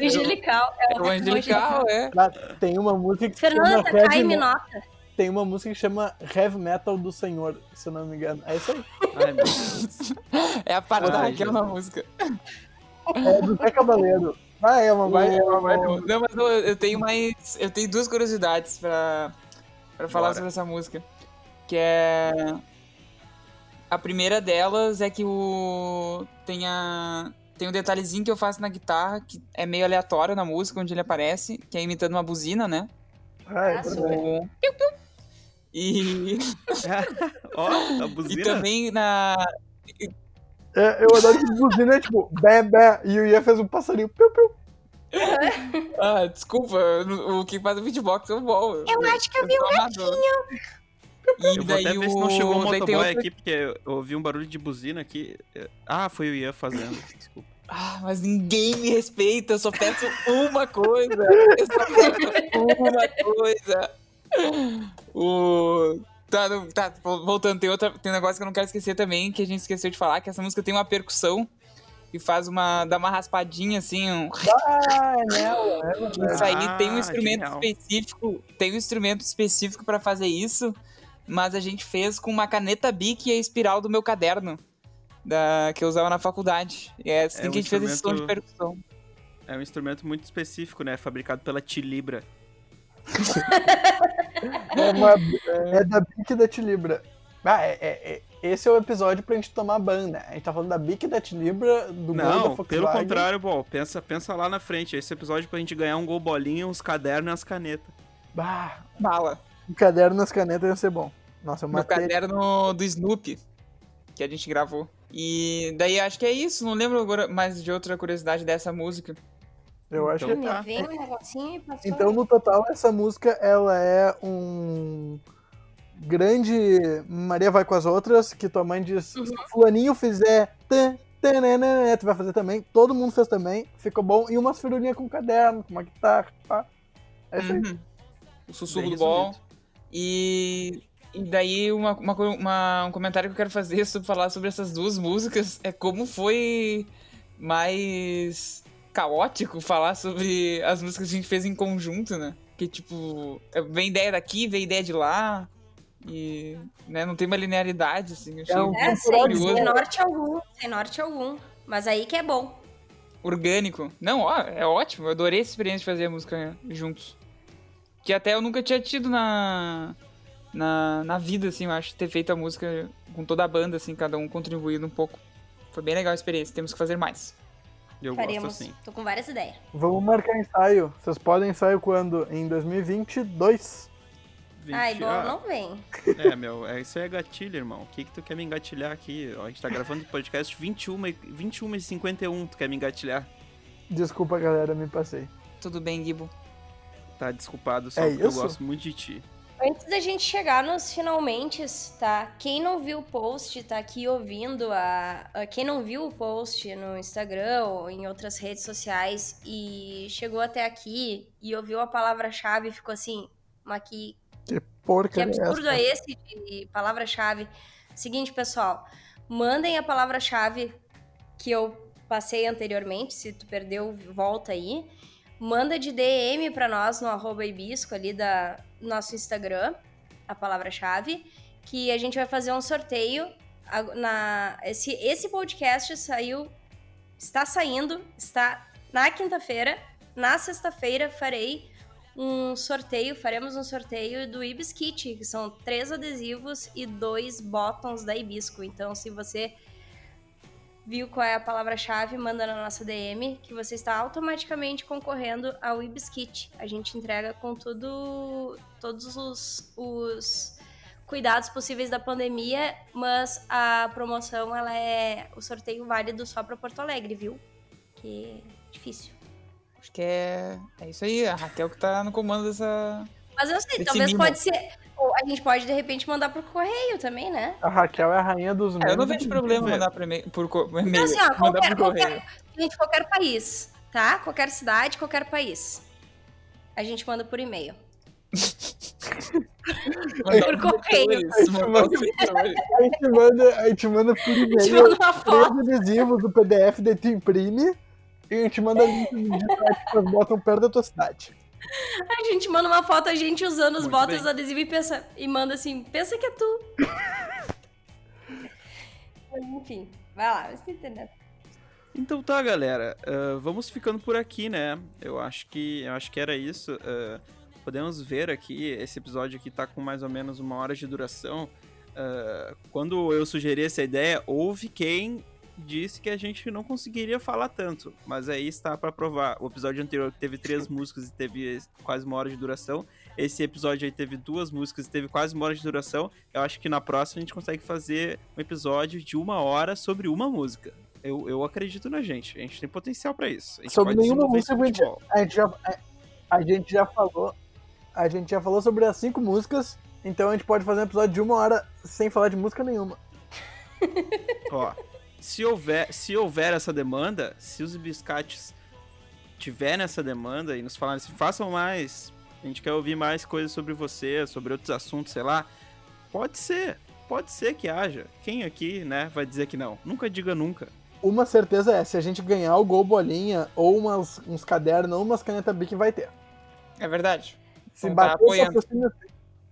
Angelical. É o, é o angelical, é. Tem uma música que Fernanda Takai me nota. Tem uma música que chama Heavy Metal do Senhor, se eu não me engano. É isso aí. Ai, meu Deus. É a parte da Raquel na música. É do Zé Cabaleiro. Ah, é uma vai, é uma vai. Não, mas eu, eu, tenho mais. Eu tenho duas curiosidades pra, pra falar Bora. sobre essa música. Que é. A primeira delas é que o. Tem a. Tem um detalhezinho que eu faço na guitarra, que é meio aleatório na música, onde ele aparece, que é imitando uma buzina, né? Ah, é o... E. Ó, a buzina. E também na. É, eu adoro que buzina é tipo, bé, bé, e o Ian fez um passarinho, piu, piu. ah, desculpa, o que faz o beatbox é o bom. Eu, eu acho que eu, eu vi um gatinho. E eu daí vou até ver o... se não chegou um motoboy outra... aqui, porque eu ouvi um barulho de buzina aqui. Ah, foi o Ian fazendo, desculpa. Ah, mas ninguém me respeita, eu só peço uma coisa. Eu só peço uma coisa. O. Tá, tá, voltando, tem, outra, tem um negócio que eu não quero esquecer também, que a gente esqueceu de falar, que essa música tem uma percussão e faz uma. dá uma raspadinha assim. Um... Ah, é nela, é Isso aí tem um ah, instrumento genial. específico. Tem um instrumento específico para fazer isso, mas a gente fez com uma caneta Bic e a espiral do meu caderno. Da, que eu usava na faculdade. E é assim é um que a gente fez esse som de percussão. É um instrumento muito específico, né? Fabricado pela Tilibra. é, uma, é da Bic da Tilibra. Ah, é, é, é, esse é o episódio pra gente tomar banda. A gente tá falando da Bic da Tilibra, do Não, da pelo contrário, bom, pensa, pensa lá na frente. Esse episódio pra gente ganhar um gol bolinha, uns cadernos e as canetas. Bah, bala. Um caderno nas canetas ia ser bom. Nossa, eu matei. Meu caderno do Snoopy, que a gente gravou. E daí acho que é isso, não lembro agora mais de outra curiosidade dessa música. Eu acho então, que tá. Vem um negocinho e passou. Então, no total, essa música ela é um grande Maria vai com as outras, que tua mãe diz, uhum. se fulaninho fizer tu vai fazer também. Todo mundo fez também, ficou bom. E umas firulinhas com caderno, com uma guitarra, pá. É isso uhum. aí. O sussurro Bem do bom. E, e daí uma, uma, uma, um comentário que eu quero fazer sobre falar sobre essas duas músicas é como foi mais caótico falar sobre as músicas que a gente fez em conjunto, né? Que, tipo, é, vem ideia daqui, vem ideia de lá. E né, não tem uma linearidade, assim. Eu achei é, um é sem norte algum, sem norte algum. Mas aí que é bom. Orgânico. Não, ó, é ótimo. Eu adorei essa experiência de fazer a música juntos. Que até eu nunca tinha tido na, na, na vida, assim, eu acho, ter feito a música com toda a banda, assim, cada um contribuindo um pouco. Foi bem legal a experiência, temos que fazer mais. Eu Faremos. gosto assim. Tô com várias ideias. Vamos marcar ensaio. Vocês podem ensaio quando? Em 2022. 20... Ah, igual ah, não vem. É, meu, é, isso aí é gatilho, irmão. O que, que tu quer me engatilhar aqui? a gente tá gravando o podcast 21 e, 21 e 51, tu quer me engatilhar? Desculpa, galera, me passei. Tudo bem, Gibo. Tá desculpado, só é porque isso? eu gosto muito de ti. Antes da gente chegar nos finalmente, tá? Quem não viu o post, tá aqui ouvindo a, a, Quem não viu o post no Instagram ou em outras redes sociais e chegou até aqui e ouviu a palavra-chave e ficou assim, mas que. Que porca Que absurdo é, é esse de palavra-chave? Seguinte, pessoal, mandem a palavra-chave que eu passei anteriormente. Se tu perdeu, volta aí manda de DM para nós no arroba ibisco ali da nosso Instagram, a palavra-chave, que a gente vai fazer um sorteio. Na, esse, esse podcast saiu, está saindo, está na quinta-feira. Na sexta-feira farei um sorteio, faremos um sorteio do Ibis Kit, que são três adesivos e dois botões da Ibisco. Então, se você viu qual é a palavra-chave, manda na nossa DM, que você está automaticamente concorrendo ao Ibiscuit. A gente entrega com tudo, todos os, os cuidados possíveis da pandemia, mas a promoção, ela é o sorteio válido só para Porto Alegre, viu? Que é difícil. Acho que é, é isso aí, a Raquel que tá no comando dessa. Mas eu sei, talvez mimo. pode ser. Ou a gente pode, de repente, mandar por correio também, né? A Raquel é a rainha dos É, eu não memes. vejo problema mandar por e-mail, por Então, e-mail, assim, ó, mandar qualquer, por correio. qualquer, gente, qualquer país, tá? Qualquer cidade, qualquer país. A gente manda por e-mail. Por correio. A gente manda, a gente manda por A gente e-mail manda uma foto. três adesivos do PDF, daí tu imprime e a gente manda link de site que elas botam perto da tua cidade. A gente manda uma foto, a gente usando os Muito botas adesivos e, pensa, e manda assim, pensa que é tu. Enfim, vai lá, você entendendo. Então tá, galera. ah, vamos ficando por aqui, né? Eu acho que eu acho que era isso. ah, podemos ver aqui, esse episódio aqui tá com mais ou menos uma hora de duração. Ah, quando eu sugeri essa ideia, houve quem disse que a gente não conseguiria falar tanto. Mas aí está pra provar. O episódio anterior que teve três músicas e teve quase uma hora de duração. Esse episódio aí teve duas músicas e teve quase uma hora de duração. Eu acho que na próxima a gente consegue fazer um episódio de uma hora sobre uma música. Eu, eu acredito na gente. A gente tem potencial pra isso. Sobre nenhuma música, a gente- futebol. A gente já, a, a gente já falou. A gente já falou sobre as cinco músicas, então a gente pode fazer um episódio de uma hora sem falar de música nenhuma. Ó, se houver, se houver essa demanda, se os biscates tiverem essa demanda e nos falarem assim, façam mais, a gente quer ouvir mais coisas sobre você, sobre outros assuntos, sei lá, pode ser. Pode ser que haja. Quem aqui, né, vai dizer que não? Nunca diga nunca. Uma certeza é, se a gente ganhar o Gol Bolinha, ou umas, uns cadernos, ou umas canetas Bic, vai ter. É verdade. Se Então tá bater apoiando. patrocínio...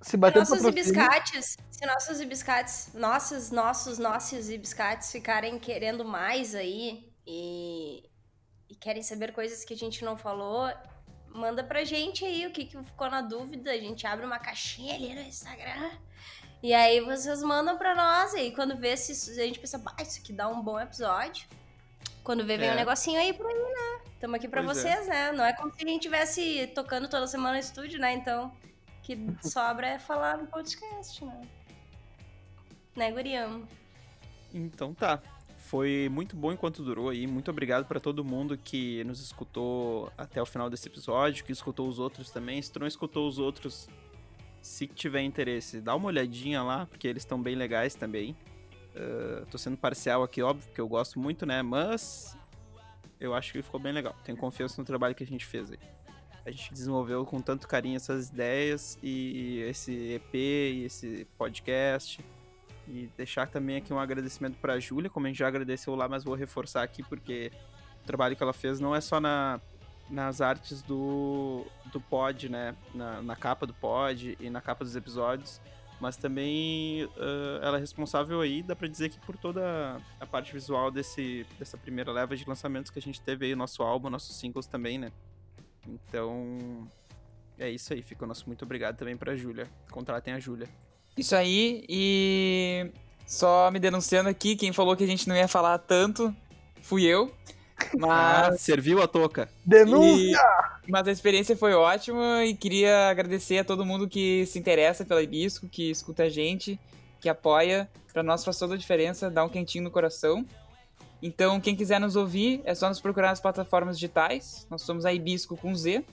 Se bater nossos ibiscates, se nossos ibiscates, nossos, nossos, nossos ibiscates ficarem querendo mais aí e, e querem saber coisas que a gente não falou, manda pra gente aí o que, que ficou na dúvida. A gente abre uma caixinha ali no Instagram. E aí vocês mandam pra nós. E aí quando vê se isso- a gente pensa, bah, isso aqui dá um bom episódio. Quando vê, vem É. um negocinho aí por aí, né? Tamo aqui pra Pois é. vocês, né? Não é como se a gente estivesse tocando toda semana no estúdio, né? Então, que sobra é falar no podcast, né? Né, gurião? Então tá. Foi muito bom enquanto durou aí. Muito obrigado pra todo mundo que nos escutou até o final desse episódio, que escutou os outros também. Se tu não escutou os outros, se tiver interesse, dá uma olhadinha lá, porque eles estão bem legais também. Ah, tô sendo parcial aqui, óbvio, porque eu gosto muito, né? Mas eu acho que ficou bem legal. Tenho confiança no trabalho que a gente fez aí. A gente desenvolveu com tanto carinho essas ideias e esse EP e esse podcast. E deixar também aqui um agradecimento pra Júlia, como a gente já agradeceu lá, mas vou reforçar aqui porque o trabalho que ela fez não é só na, nas artes do, do pod, né? Na, na capa do pod e na capa dos episódios, mas também ah, ela é responsável aí, dá pra dizer que por toda a parte visual desse, dessa primeira leva de lançamentos que a gente teve aí, nosso álbum, nossos singles também, né? Então, é isso aí. Fica o nosso muito obrigado também pra Júlia. Contratem a Júlia. Isso aí, e só me denunciando aqui, quem falou que a gente não ia falar tanto fui eu. Ah, Mas, serviu a toca. Denúncia! mas a experiência foi ótima e queria agradecer a todo mundo que se interessa pela Hibisco, que escuta a gente, que apoia. Pra nós faz toda a diferença, dá um quentinho no coração. Então, quem quiser nos ouvir, é só nos procurar nas plataformas digitais. Nós somos a Hibisco com Z.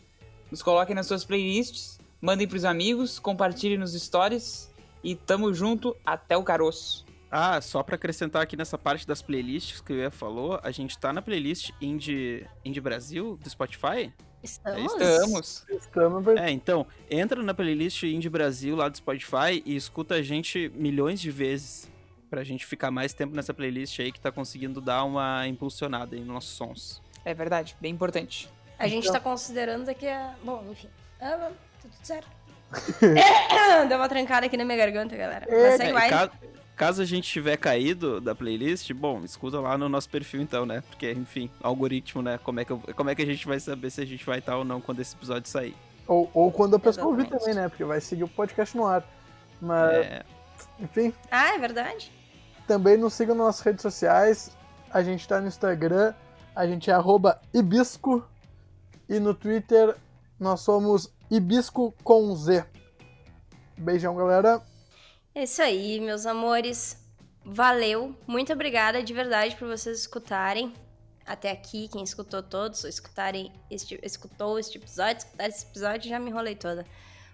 Nos coloquem nas suas playlists, mandem pros amigos, compartilhem nos stories. E tamo junto até o caroço. Ah, só pra acrescentar aqui nessa parte das playlists que o Ia falou, a gente tá na playlist Indie, Indie Brasil do Spotify? Estamos? Estamos. Estamos É, então, entra na playlist Indie Brasil lá do Spotify e escuta a gente milhões de vezes. Pra gente ficar mais tempo nessa playlist aí que tá conseguindo dar uma impulsionada aí nos nossos sons. É verdade, bem importante. A gente Então- tá considerando daqui a. Bom, enfim. Ah, tá tudo certo. Deu uma trancada aqui na minha garganta, galera. Mas É, segue vai. ca- caso a gente tiver caído da playlist, bom, escuta lá no nosso perfil então, né? Porque, enfim, algoritmo, né? Como é que, eu- como é que a gente vai saber se a gente vai estar ou não quando esse episódio sair? Ou, ou quando a pessoa ouvir também, né? Porque vai seguir o podcast no ar. Mas, É, enfim, Ah, é verdade? Também nos sigam nas nossas redes sociais. A gente tá no Instagram, a gente é Ibisco. E no Twitter nós somos Ibisco com Z. Beijão, galera. É isso aí, meus amores. Valeu. Muito obrigada de verdade por vocês escutarem. até aqui, quem escutou todos, ou escutarem este, escutou este episódio, escutar esse episódio, já me enrolei toda.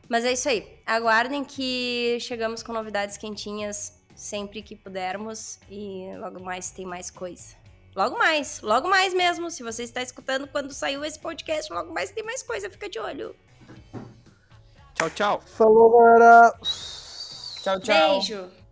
Mas é isso aí. Aguardem que chegamos com novidades quentinhas sempre que pudermos e logo mais tem mais coisa. Logo mais, logo mais mesmo. Se você está escutando quando saiu esse podcast, logo mais tem mais coisa, fica de olho. Tchau, tchau. Falou, galera! Tchau, tchau. Beijo.